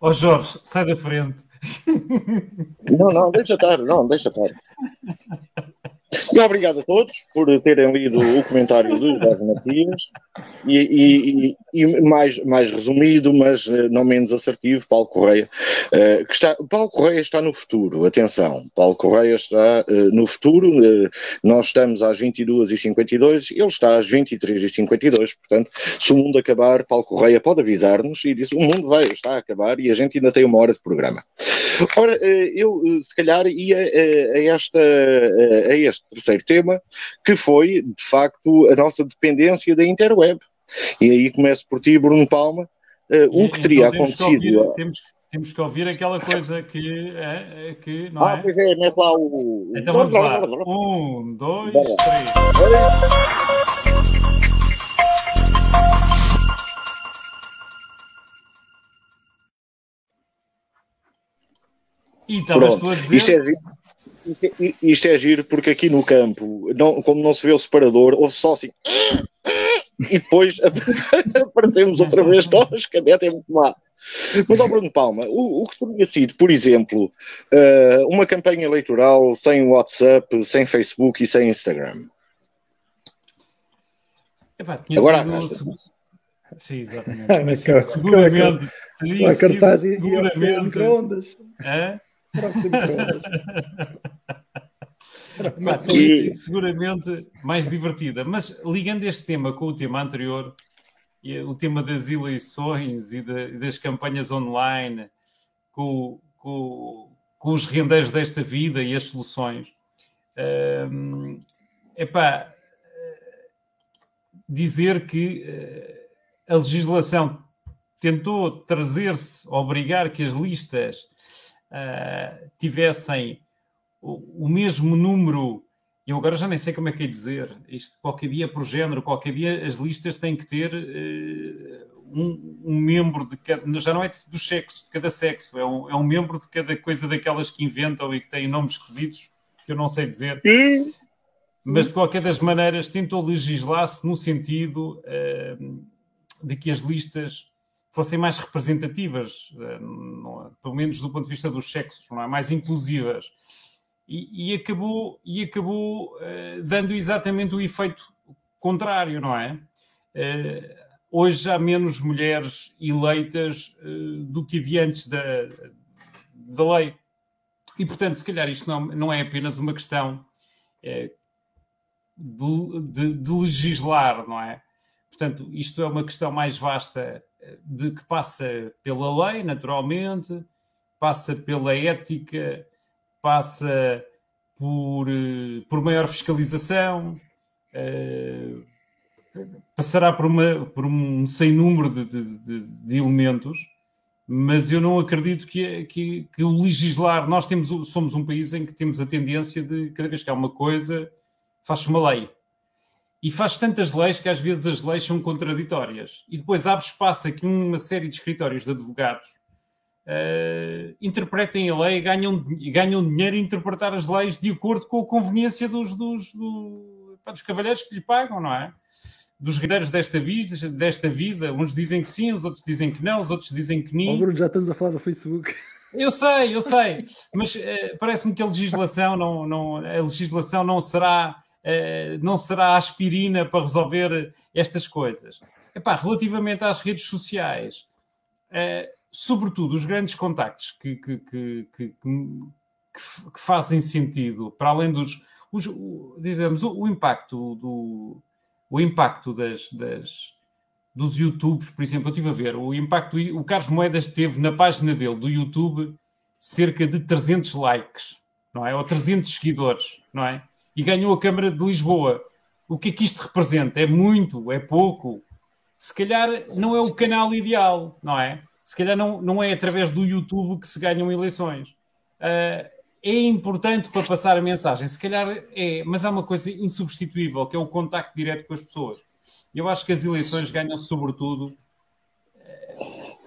Ó oh Jorge, sai da frente. Não, não, deixa estar, não, deixa estar. E obrigado a todos por terem lido o comentário do Jorge Matias e, e, e, mais, mais resumido, mas eh, não menos assertivo, Paulo Correia, uh, que está, Paulo Correia está no futuro, atenção, Paulo Correia está uh, no futuro, nós estamos às 22h52, ele está às 23h52, portanto, se o mundo acabar, Paulo Correia pode avisar-nos e diz, o mundo vai, está a acabar e a gente ainda tem uma hora de programa. Ora, eu se calhar ia a, esta, a este terceiro tema, que foi, de facto, a nossa dependência da interweb. E aí começo por ti, Bruno Palma, o que teria então, acontecido. Que ouvir, temos, temos, que ouvir aquela coisa que. É, que não ah, é? pois é, mete lá o. Então vamos lá. Um, dois, três. E estavas tu a dizer. Isto é, isto, é, isto é giro porque aqui no campo, não, como não se vê o separador, houve só assim. E depois aparecemos outra vez nós, que a meta é muito má. Mas ao Bruno Palma, o, o que teria sido, por exemplo, uh, uma campanha eleitoral sem WhatsApp, sem Facebook e sem Instagram? Epá, Agora sido... Sim, exatamente. seguramente. Teria cartaz sido, seguramente. É? Teria seguramente mais divertida. Mas ligando este tema com o tema anterior, o tema das eleições e, de, das campanhas online, com, com, com, os rendeiros desta vida e as soluções, hum, epá, dizer que eh, a legislação tentou trazer-se, obrigar que as listas uh, tivessem o, o, mesmo número, eu agora já nem sei como é que é dizer, isto qualquer dia por género, qualquer dia as listas têm que ter uh, um, um, membro de cada, já não é do sexo, de cada sexo, é um, é um membro de cada coisa daquelas que inventam e que têm nomes esquisitos, que eu não sei dizer. Mas de qualquer das maneiras tentou legislar-se no sentido uh, de que as listas fossem mais representativas, eh, pelo menos do ponto de vista dos sexos, não é? mais inclusivas. E, e acabou, e acabou uh, dando exatamente o efeito contrário, não é? Uh, hoje há menos mulheres eleitas do que havia antes da, da lei. E, portanto, se calhar isto não, não é apenas uma questão de, de, de legislar, não é? Portanto, isto é uma questão mais vasta de que passa pela lei, naturalmente, passa pela ética, passa por, eh, por maior fiscalização, uh, passará por, uma, por um sem número de, de, de, elementos, mas eu não acredito que, que, que, o legislar, nós temos, somos um país em que temos a tendência de, cada vez que há uma coisa, faz-se uma lei e faz tantas leis que às vezes as leis são contraditórias. E depois abre espaço aqui uma série de escritórios de advogados uh, interpretem a lei e ganham, ganham dinheiro a interpretar as leis de acordo com a conveniência dos, dos, do, dos cavalheiros que lhe pagam, não é? Dos herdeiros desta vida, desta vida. Uns dizem que sim, os outros dizem que não, os outros dizem que não. Oh, Bruno, já estamos a falar do Facebook. Eu sei, eu sei, mas uh, parece-me que a legislação não, não, a legislação não será não será aspirina para resolver estas coisas. Epá, relativamente às redes sociais, uh, sobretudo os grandes contactos que, que, que, que, fazem sentido, para além dos. Os, digamos, o, o, impacto do. O impacto das, das, dos YouTubes, por exemplo, eu estive a ver, o impacto, o Carlos Moedas teve na página dele do YouTube cerca de 300 likes, não é? Ou 300 seguidores, não é? E ganhou a Câmara de Lisboa. O que é que isto representa? É muito? É pouco? Se calhar não é o canal ideal, não é? Se calhar não, não é através do YouTube que se ganham eleições. Uh, é importante para passar a mensagem, se calhar é, mas há uma coisa insubstituível, que é o contacto direto com as pessoas. Eu acho que as eleições ganham-se sobretudo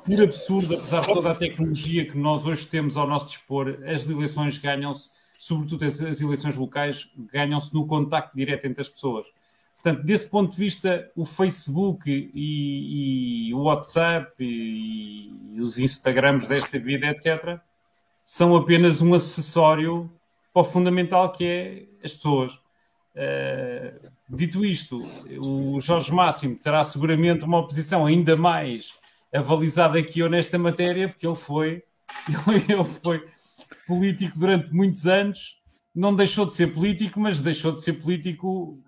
por absurdo, apesar de toda a tecnologia que nós hoje temos ao nosso dispor, as eleições ganham-se sobretudo as, as eleições locais, ganham-se no contacto direto entre as pessoas. Portanto, desse ponto de vista, o Facebook e, e o WhatsApp e, e, os Instagrams desta vida, etc., são apenas um acessório para o fundamental que é as pessoas. Uh, dito isto, o Jorge Máximo terá seguramente uma oposição ainda mais avalizada aqui nesta matéria, porque ele foi, ele foi político durante muitos anos, não deixou de ser político, mas deixou de ser político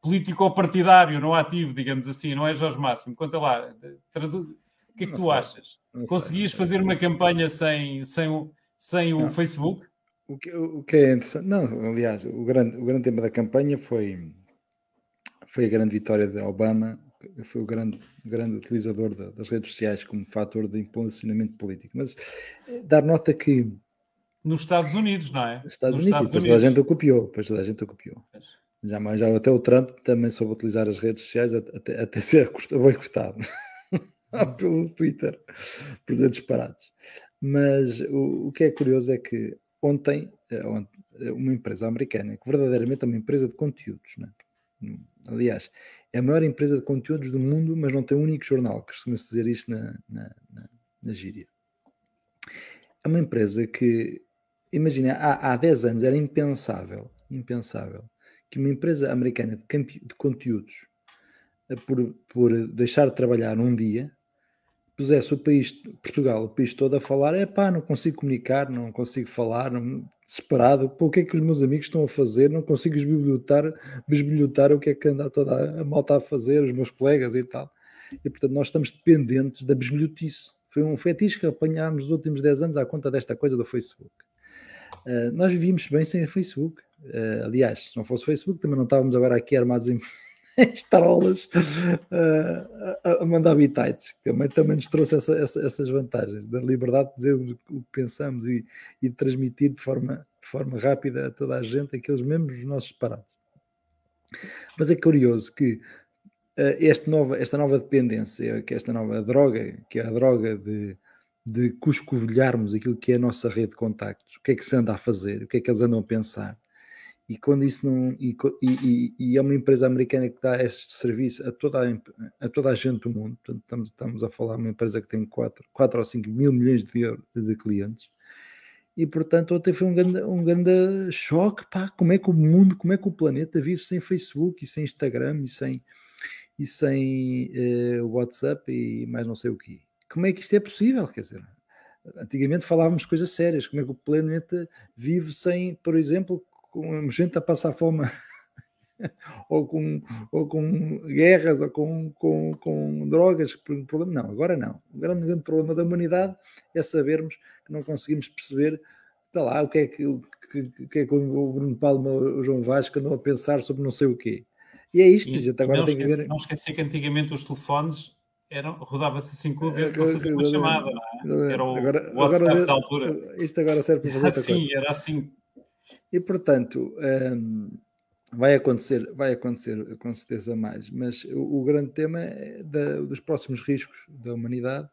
político partidário, não ativo, digamos assim, não é Jorge Máximo? Conta lá, tradu... o que é que não tu sei, achas? Conseguias sei, fazer uma campanha sem, sem, o, sem o Facebook? O que, o que é interessante, não, aliás, o grande, o grande tema da campanha foi, foi a grande vitória de Obama, foi o grande, grande utilizador da, das redes sociais como fator de impulsionamento político. Mas eh, dar nota que. Nos Estados Unidos, não é? Nos Estados Nos Unidos, depois toda a gente o copiou, depois toda a gente o copiou. Já, já até o Trump também soube utilizar as redes sociais até, até ser boicotado pelo Twitter por dizer disparados. Mas o, o que é curioso é que ontem eh, eh, uma empresa americana, que verdadeiramente é uma empresa de conteúdos, né? aliás, é a maior empresa de conteúdos do mundo, mas não tem um único jornal, que costuma-se dizer isto na, na, na, na gíria. É uma empresa que, imagina, há, há 10 anos era impensável, impensável, que uma empresa americana de, de conteúdos, eh, por, por deixar de trabalhar um dia, pusesse o país, Portugal, o país todo a falar, é pá, não consigo comunicar, não consigo falar, não, desesperado, pô, o que é que os meus amigos estão a fazer, não consigo esbilhotar, bisbilhotar o que é que anda toda a malta a fazer, os meus colegas e tal. E portanto nós estamos dependentes da bisbilhotice. Foi um fetiche que apanhámos nos últimos 10 anos à conta desta coisa do Facebook. Uh, nós vivíamos bem sem Facebook. Uh, aliás, se não fosse Facebook, também não estávamos agora aqui armados em estarolas uh, a, a, mandar bitites, também, também nos trouxe essa, essa, essas vantagens, da liberdade de dizer o que pensamos e, e transmitir de forma, de forma rápida a toda a gente aqueles mesmos nossos parados. Mas é curioso que uh, nova, esta nova dependência, que esta nova droga, que é a droga de, de cuscovilharmos aquilo que é a nossa rede de contactos, o que é que se anda a fazer, o que é que eles andam a pensar, e quando isso não. E, e, e, é uma empresa americana que dá este serviço a toda a, a toda a gente do mundo. Portanto, estamos, estamos a falar de uma empresa que tem 4, 4 ou 5 mil milhões de, de clientes. E portanto, ontem foi um grande, um grande choque. Pá, como é que o mundo, como é que o planeta vive sem Facebook e sem Instagram e sem, e sem uh, WhatsApp e mais não sei o que. Como é que isto é possível? Quer dizer, antigamente falávamos coisas sérias. Como é que o planeta vive sem, por exemplo, com gente a passar fome ou, com, ou com guerras ou com, com, com drogas. Problema. Não, agora não. O grande, grande problema da humanidade é sabermos que não conseguimos perceber tá lá, o que é que, o que, é que o Bruno Palma o João Vasco andam a pensar sobre não sei o quê. E é isto, e, gente. Agora não, tem esqueci, que ver... não esqueci que antigamente os telefones eram, rodava-se assim com o dedo para fazer uma chamada, não é? Era o agora, WhatsApp agora, da altura. Isto agora serve para fazer era assim, era assim e portanto, um, vai acontecer, vai acontecer com certeza mais, mas o, o grande tema é da, dos próximos riscos da humanidade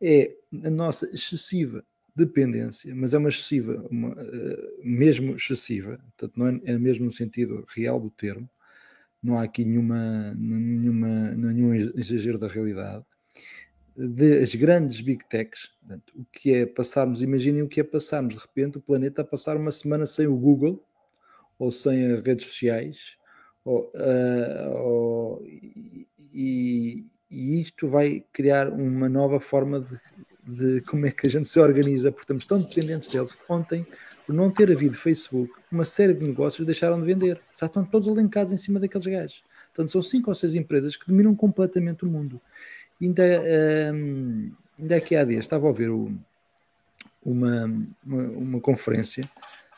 é a nossa excessiva dependência, mas é uma excessiva, uma, uh, mesmo excessiva, portanto não é, é, mesmo no sentido real do termo, não há aqui nenhuma, nenhuma, nenhum exagero da realidade, das grandes big techs. Portanto, o que é passarmos, imaginem o que é passarmos de repente o planeta a passar uma semana sem o Google ou sem as redes sociais, ou, uh, ou, e, e, isto vai criar uma nova forma de, de, como é que a gente se organiza, porque estamos tão dependentes deles. Ontem, por não ter havido Facebook, uma série de negócios deixaram de vender. Já estão todos alincados em cima daqueles gajos. Portanto, são cinco ou seis empresas que dominam completamente o mundo. Ainda, um, ainda aqui há dias estava a ouvir o, uma, uma, uma, conferência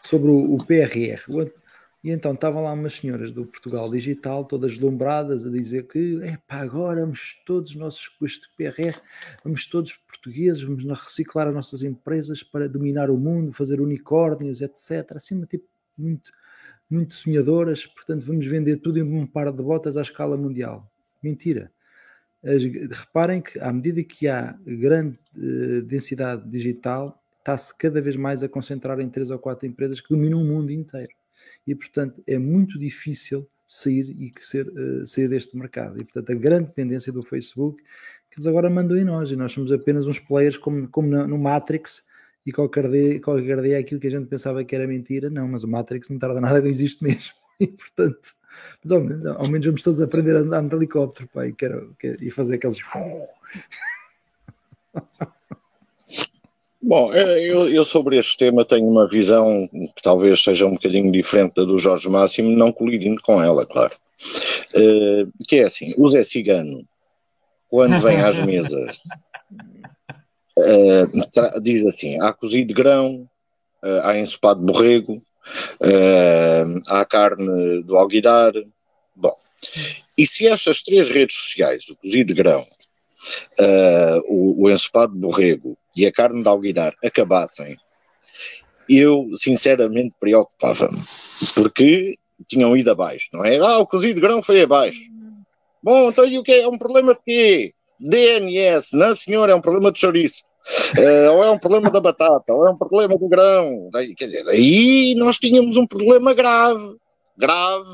sobre o, o PRR. E então estavam lá umas senhoras do Portugal Digital, todas deslumbradas, a dizer que é pá, agora vamos todos nossos com este PRR, vamos todos portugueses, vamos reciclar as nossas empresas para dominar o mundo, fazer unicórnios, etc. Assim, tipo, muito, muito sonhadoras, portanto, vamos vender tudo em um par de botas à escala mundial. Mentira as, reparem que à medida que há grande uh, densidade digital, está-se cada vez mais a concentrar em três ou quatro empresas que dominam o mundo inteiro. E, portanto, é muito difícil sair e ser, uh, sair deste mercado. E, portanto, a grande dependência do Facebook, que eles agora mandam em nós, e nós somos apenas uns players como, como no, Matrix, e qualquer dia, qualquer dia aquilo que a gente pensava que era mentira, não, mas o Matrix não tarda nada, existe mesmo. E portanto, mas ao menos, ao menos vamos todos aprender a andar de helicóptero pá, e, quero, quero, e fazer aqueles. Bom, eu, eu, sobre este tema tenho uma visão que talvez seja um bocadinho diferente da do Jorge Máximo, não colidindo com ela, claro. Uh, que é assim, o Zé Cigano, quando vem às mesas, uh, diz assim, há cozido de grão, uh, há ensopado de borrego, há carne do alguidar. Bom, e se estas três redes sociais, o cozido de grão, o, o ensopado de borrego e a carne de alguidar acabassem, eu sinceramente preocupava-me, porque tinham ido abaixo, não é? Ah, o cozido de grão foi abaixo. Bom, então e o que é? um problema de quê? DNS, não senhor, é um problema de chouriço. Uh, ou é um problema da batata, ou é um problema do grão. Quer dizer, aí nós tínhamos um problema grave, grave.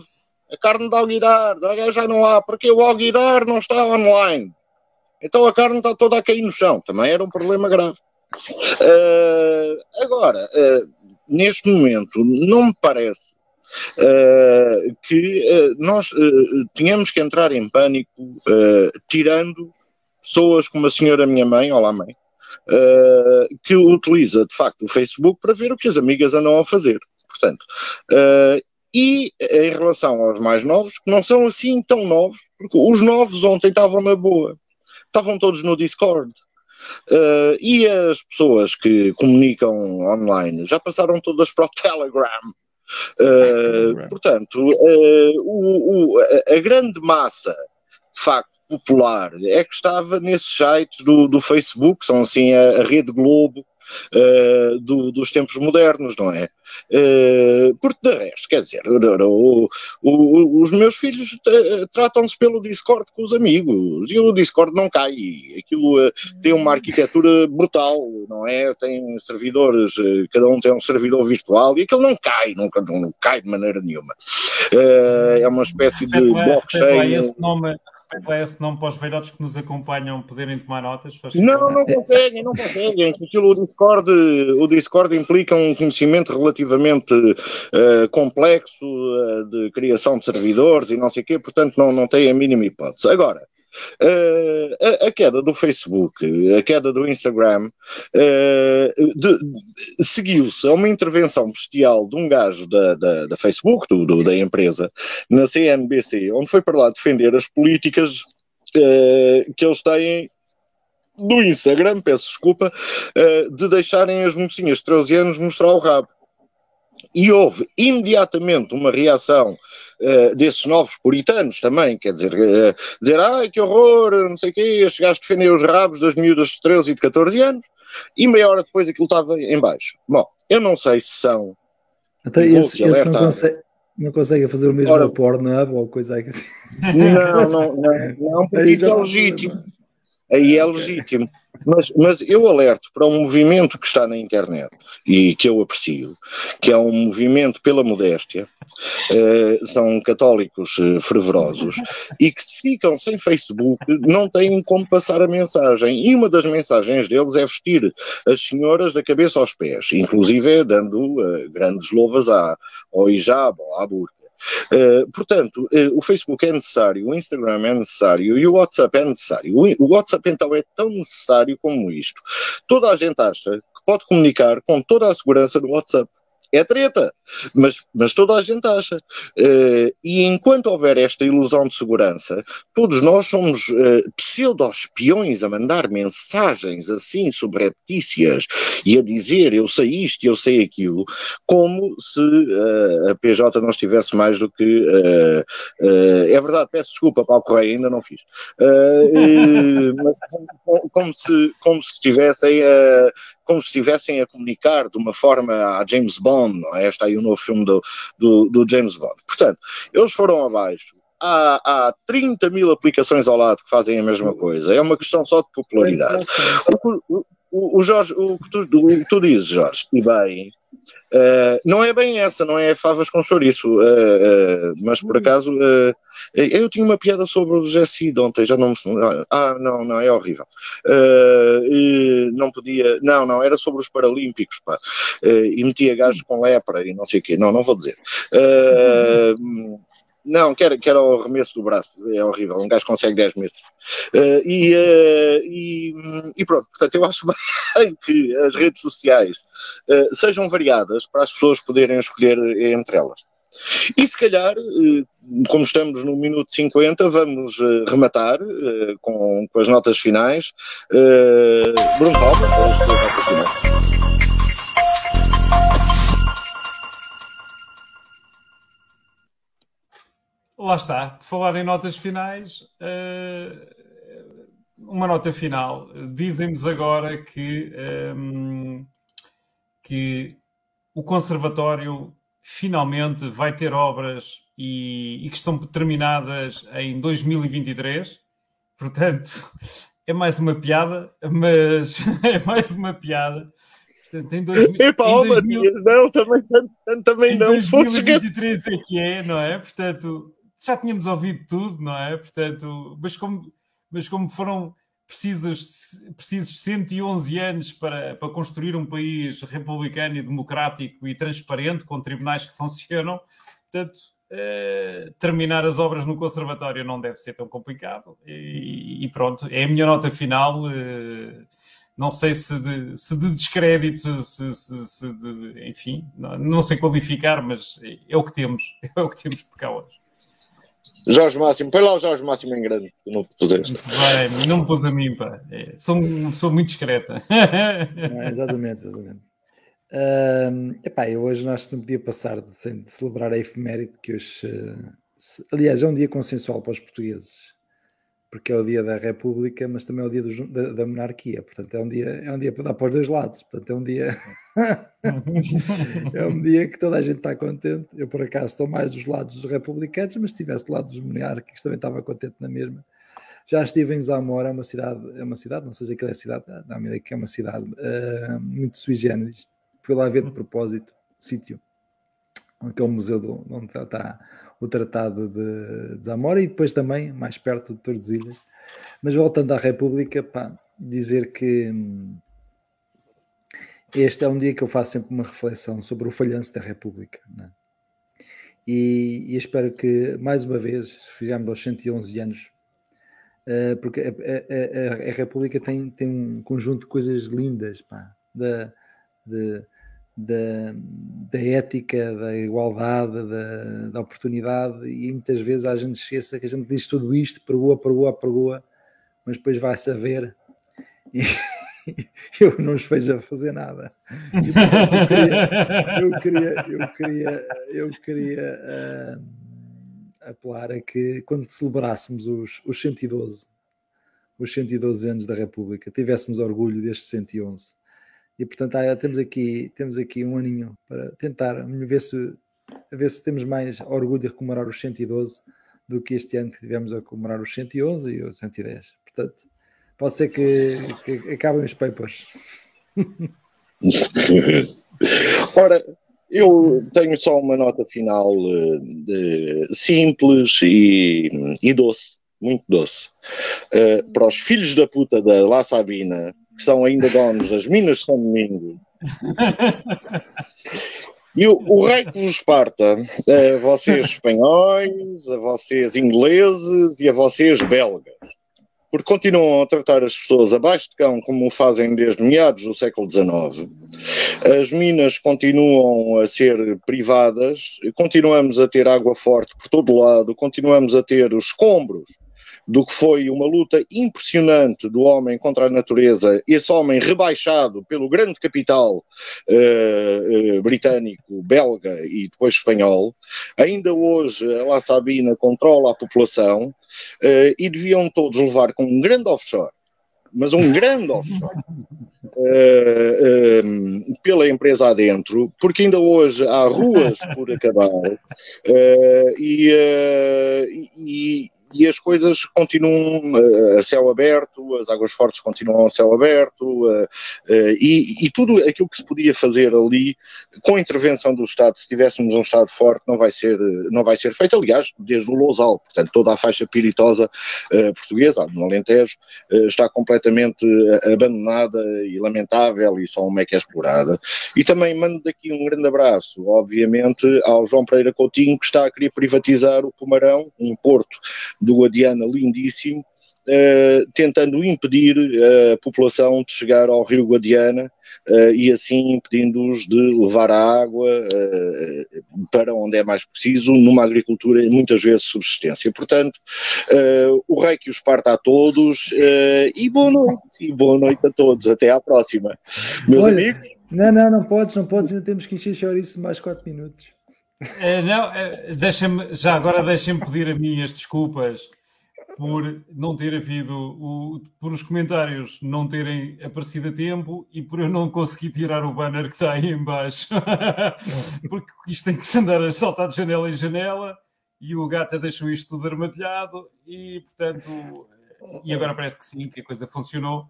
A carne de alguidar, já não há, porque o alguidar não está online. Então a carne está toda a cair no chão. Também era um problema grave. Uh, agora, uh, neste momento, não me parece uh, que nós tínhamos que entrar em pânico, tirando pessoas como a senhora minha mãe, olá mãe, que utiliza de facto o Facebook para ver o que as amigas andam a fazer. Portanto, e em relação aos mais novos, que não são assim tão novos, porque os novos ontem estavam na boa estavam todos no Discord. Uh, e as pessoas que comunicam online já passaram todas para o Telegram. Uh, portanto, uh, o, o, a grande massa, de facto, popular é que estava nesses sites do, do Facebook, são assim a, a Rede Globo, uh, do, dos tempos modernos, não é? Uh, porque de resto, quer dizer, o, o, os meus filhos eh, tratam-se pelo Discord com os amigos e o Discord não cai. Aquilo uh, tem uma arquitetura brutal, não é? Tem servidores, cada um tem um servidor virtual e aquilo não cai, nunca não, não cai de maneira nenhuma. é uma espécie de blockchain. Esse nome é esse nome para os velhotes que nos acompanham poderem tomar notas? Não, não conseguem, não conseguem. Aquilo, o, Discord, o Discord implica um conhecimento relativamente uh, complexo uh, de criação de servidores e não sei o quê, portanto não, não tem a mínima hipótese. Agora, Uh, a, a, queda do Facebook, a queda do Instagram, uh, seguiu-se a uma intervenção bestial de um gajo da, da, da Facebook, do, do, da empresa, na CNBC, onde foi para lá defender as políticas uh, que eles têm do Instagram, peço desculpa, de deixarem as mocinhas de 13 anos mostrar o rabo. E houve imediatamente uma reação uh, desses novos puritanos também, quer dizer, uh, dizer, ai que horror, não sei o quê, estes gajos defendem os rabos das miúdas de 13 e de 14 anos, e meia hora depois aquilo estava em baixo. Bom, eu não sei se são... Até esse, esse não, consegue, não consegue fazer o mesmo Ora, Pornhub ou coisa assim. Não, não, não, não porque isso é legítimo. Aí é legítimo. Mas, mas eu alerto para um movimento que está na internet e que eu aprecio, que é um movimento pela modéstia, uh, são católicos uh, fervorosos e que se ficam sem Facebook não têm como passar a mensagem. E uma das mensagens deles é vestir as senhoras da cabeça aos pés, inclusive dando uh, grandes louvas à, ao hijab à burca. Uh, portanto, uh, o Facebook é necessário, o Instagram é necessário e o WhatsApp é necessário. O, o WhatsApp, então, é tão necessário como isto. Toda a gente acha que pode comunicar com toda a segurança no WhatsApp é treta, mas, mas toda a gente acha. Uh, e enquanto houver esta ilusão de segurança, todos nós somos uh, pseudo-espiões a mandar mensagens assim subreptícias e a dizer eu sei isto e eu sei aquilo, como se uh, a PJ não estivesse mais do que. é verdade, peço desculpa, Paulo Correia, ainda não fiz. mas como, como, se, como se estivessem como se estivessem a comunicar de uma forma a James Bond, não é? Está aí o novo filme do, do, do James Bond. Portanto, eles foram abaixo. Há, há 30 mil aplicações ao lado que fazem a mesma coisa. É uma questão só de popularidade. O, o, o, o Jorge, o que tu, o, tu dizes, Jorge, e bem, uh, não é bem essa, não é favas com chouriço, uh, uh, mas por acaso eu tinha uma piada sobre o Cid ontem, já não me. Ah, não, não, é horrível. não podia. Não, não, era sobre os Paralímpicos, pá. e metia gajos com lepra e não sei o quê. Não, não vou dizer. Não, quer, quer o arremesso do braço, é horrível, um gajo consegue 10 metros. Uh, e, uh, e, e, pronto, portanto, eu acho bem que as redes sociais uh, sejam variadas para as pessoas poderem escolher entre elas. E se calhar, como estamos no minuto 50, vamos rematar com, com as notas finais. Bruno Paulo, as notas finais. Lá está. Por falar em notas finais, uh, uma nota final. Dizem-nos agora que, um, ehm, que o Conservatório finalmente vai ter obras e, e, que estão terminadas em 2023. Portanto, é mais uma piada, mas é mais uma piada. Portanto, em, dois, Epa, em 2000, não, também, também não. Em 2023 é que é, não é? Portanto, já tínhamos ouvido tudo, não é? Portanto, mas como, mas como foram precisos, precisos 111 anos para, para construir um país republicano e democrático e transparente, com tribunais que funcionam, portanto, eh, terminar as obras no conservatório não deve ser tão complicado. E, e pronto, é a minha nota final. Eh, não sei se de, se de descrédito, se, se, se de, enfim, não, não sei qualificar, mas é o que temos, é o que temos por cá hoje. Jorge Máximo, põe lá o Jorge Máximo em grande, não puseste. Vai, não me pôs a mim, pá. É, sou, sou muito discreta. É, exatamente, exatamente. Uh, epá, eu hoje acho que não podia passar de, sem de celebrar a efeméride, que hoje, uh, aliás, é um dia consensual para os portugueses porque é o dia da República, mas também é o dia do, da, da, monarquia. Portanto, é um dia, é um dia para dar para os dois lados. Portanto, é um dia, é um dia que toda a gente está contente. Eu, por acaso, estou mais dos lados dos republicanos, mas se estivesse do lado dos monárquicos, também estava contente na mesma. Já estive em Zamora, é uma cidade, é uma cidade, não sei se aquilo é cidade, da América que é uma cidade uh, muito sui generis. Fui lá ver de propósito o sítio, que é o museu do, onde está o Tratado de, de Zamora e depois também mais perto de Tordesilhas. Mas voltando à República, pá, dizer que hum, este é um dia que eu faço sempre uma reflexão sobre o falhanço da República. É? E, e, espero que, mais uma vez, fizemos aos 111 anos, uh, porque a, a, a, a, República tem, tem um conjunto de coisas lindas, pá, de, de da, da ética, da igualdade, da, da, oportunidade, e muitas vezes a gente esqueça que a gente diz tudo isto, pergoa, pergoa, pergoa, mas depois vai saber e eu não os vejo a fazer nada. E, eu queria, eu queria, eu queria, uh, apelar a que quando celebrássemos os, os 112, os 112 anos da República, tivéssemos orgulho destes 111 e portanto há, temos, aqui, temos aqui um aninho para tentar ver se, ver se temos mais orgulho de comemorar os 112 do que este ano que tivemos a comemorar os 111 e os 110. Portanto, pode ser que, que acabem os papers. Ora, eu tenho só uma nota final uh, de, simples e, e, doce, muito doce. Uh, para os filhos da puta da La Sabina, que são ainda donos das Minas de São Domingo. E o, o rei que vos parta, a vocês espanhóis, a vocês ingleses e a vocês belgas, porque continuam a tratar as pessoas abaixo de cão como fazem desde meados do século XIX. As minas continuam a ser privadas, continuamos a ter água forte por todo lado, continuamos a ter os escombros do que foi uma luta impressionante do homem contra a natureza, esse homem rebaixado pelo grande capital uh, uh, britânico, belga e depois espanhol. Ainda hoje a La Sabina controla a população uh, e deviam todos levar com um grande offshore mas um grande offshore uh, uh, pela empresa adentro, porque ainda hoje há ruas por acabar uh, e, e, e as coisas continuam uh, a céu aberto, as águas fortes continuam a céu aberto, uh, e, e, tudo aquilo que se podia fazer ali, com a intervenção do Estado, se tivéssemos um Estado forte, não vai ser, não vai ser feito. Aliás, desde o Lousal, portanto, toda a faixa piritosa portuguesa, no Alentejo, está completamente abandonada e lamentável, e só uma é que é explorada. E também mando daqui um grande abraço, obviamente, ao João Pereira Coutinho, que está a querer privatizar o Pomarão, um porto do Guadiana lindíssimo, uh, tentando impedir a população de chegar ao rio Guadiana uh, e assim impedindo-os de levar a água uh, para onde é mais preciso, numa agricultura muitas vezes subsistência. Portanto, o rei que os parta a todos e boa noite, e boa noite a todos. Até à próxima. Meus Olha, amigos. Não, não, não podes, não podes, ainda temos que encher isso mais 4 minutos. É, não, é, deixa-me, já agora deixem-me pedir a mim as desculpas por não ter havido, o, por os comentários não terem aparecido a tempo e por eu não conseguir tirar o banner que está aí embaixo. Porque isto tem que se andar a saltar de janela em janela e o gato deixou isto tudo armadilhado e, portanto, e agora parece que sim, que a coisa funcionou.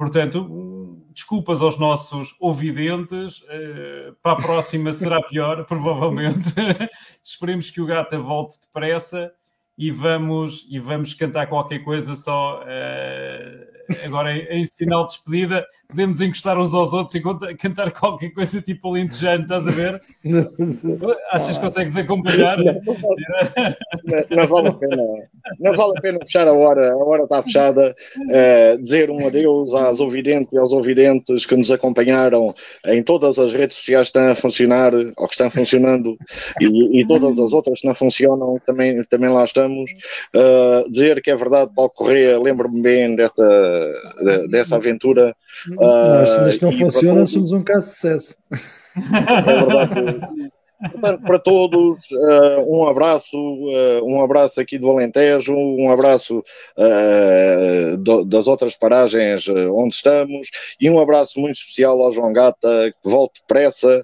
Portanto, desculpas aos nossos ouvidentes. Uh, para a próxima será pior, provavelmente. Esperemos que o Gata volte depressa e vamos, e vamos cantar qualquer coisa só uh, agora em, sinal de despedida. Podemos encostar uns aos outros e cantar qualquer coisa tipo alentejante, estás a ver? Achas que consegues acompanhar? Não, não, não, vale a pena. Não vale a pena fechar a hora, a hora está fechada. Uh, dizer um adeus às ouvidentes e aos ouvidentes que nos acompanharam em todas as redes sociais que estão a funcionar ou que estão funcionando e, e todas as outras que não funcionam, também, também lá estamos Uh, dizer que é verdade, Paulo Correia, lembro-me bem dessa, dessa aventura. Uh, Nós, mas não funciona, somos um caso de sucesso. É verdade. Portanto, para todos, uh, um abraço, uh, um abraço aqui do Alentejo, um abraço uh, do, das outras paragens onde estamos e um abraço muito especial ao João Gata, que volte depressa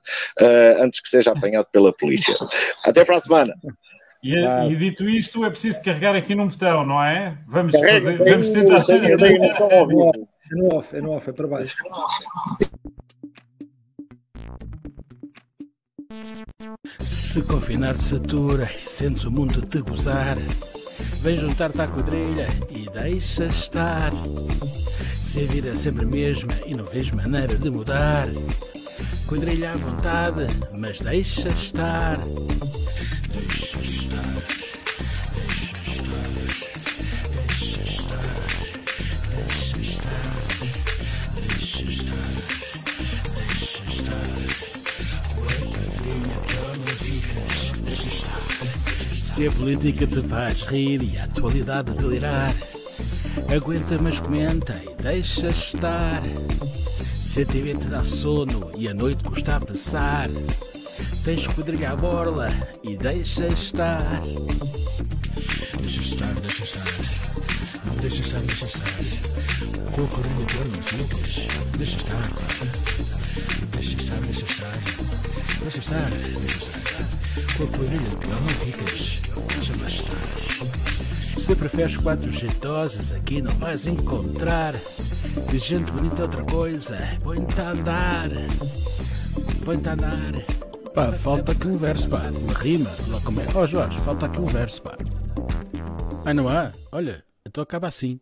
antes que seja apanhado pela polícia. Até para a semana. E, e, dito isto, é preciso carregar aqui num botão, não é? Vamos, fazer, vamos tentar. É no off, é no off, é para baixo. Se confinar de satura e sentes o mundo te gozar, vem juntar-te à quadrilha e deixa estar. Se a vida é sempre a mesma e não vês maneira de mudar, quadrilha à vontade, mas deixa estar. Deixa estar, deixa estar, deixa estar, deixa estar, deixa estar, deixa estar. Se a política te faz rir e a atualidade delirar, aguenta, mas comenta e deixa estar. Se a TV te dá sono e a noite custa a passar, Tens quadrilha à borla e deixa estar. Deixa estar, deixa estar. Deixa estar, deixa estar. Com a corinha de não ficas. Deixa estar. Deixa estar, deixa estar. Deixa estar, deixa estar. Com a corinha de não ficas. Deixa lá estar. Se preferes quatro jeitosas, aqui não vais encontrar. De gente bonita outra coisa, põe-te a andar. Põe-te a andar. Pá, falta aqui um verso, pá. Uma rima, lá como é. Ó oh, Jorge, falta aqui um verso, pá. Ai, não há? Olha, então acaba assim.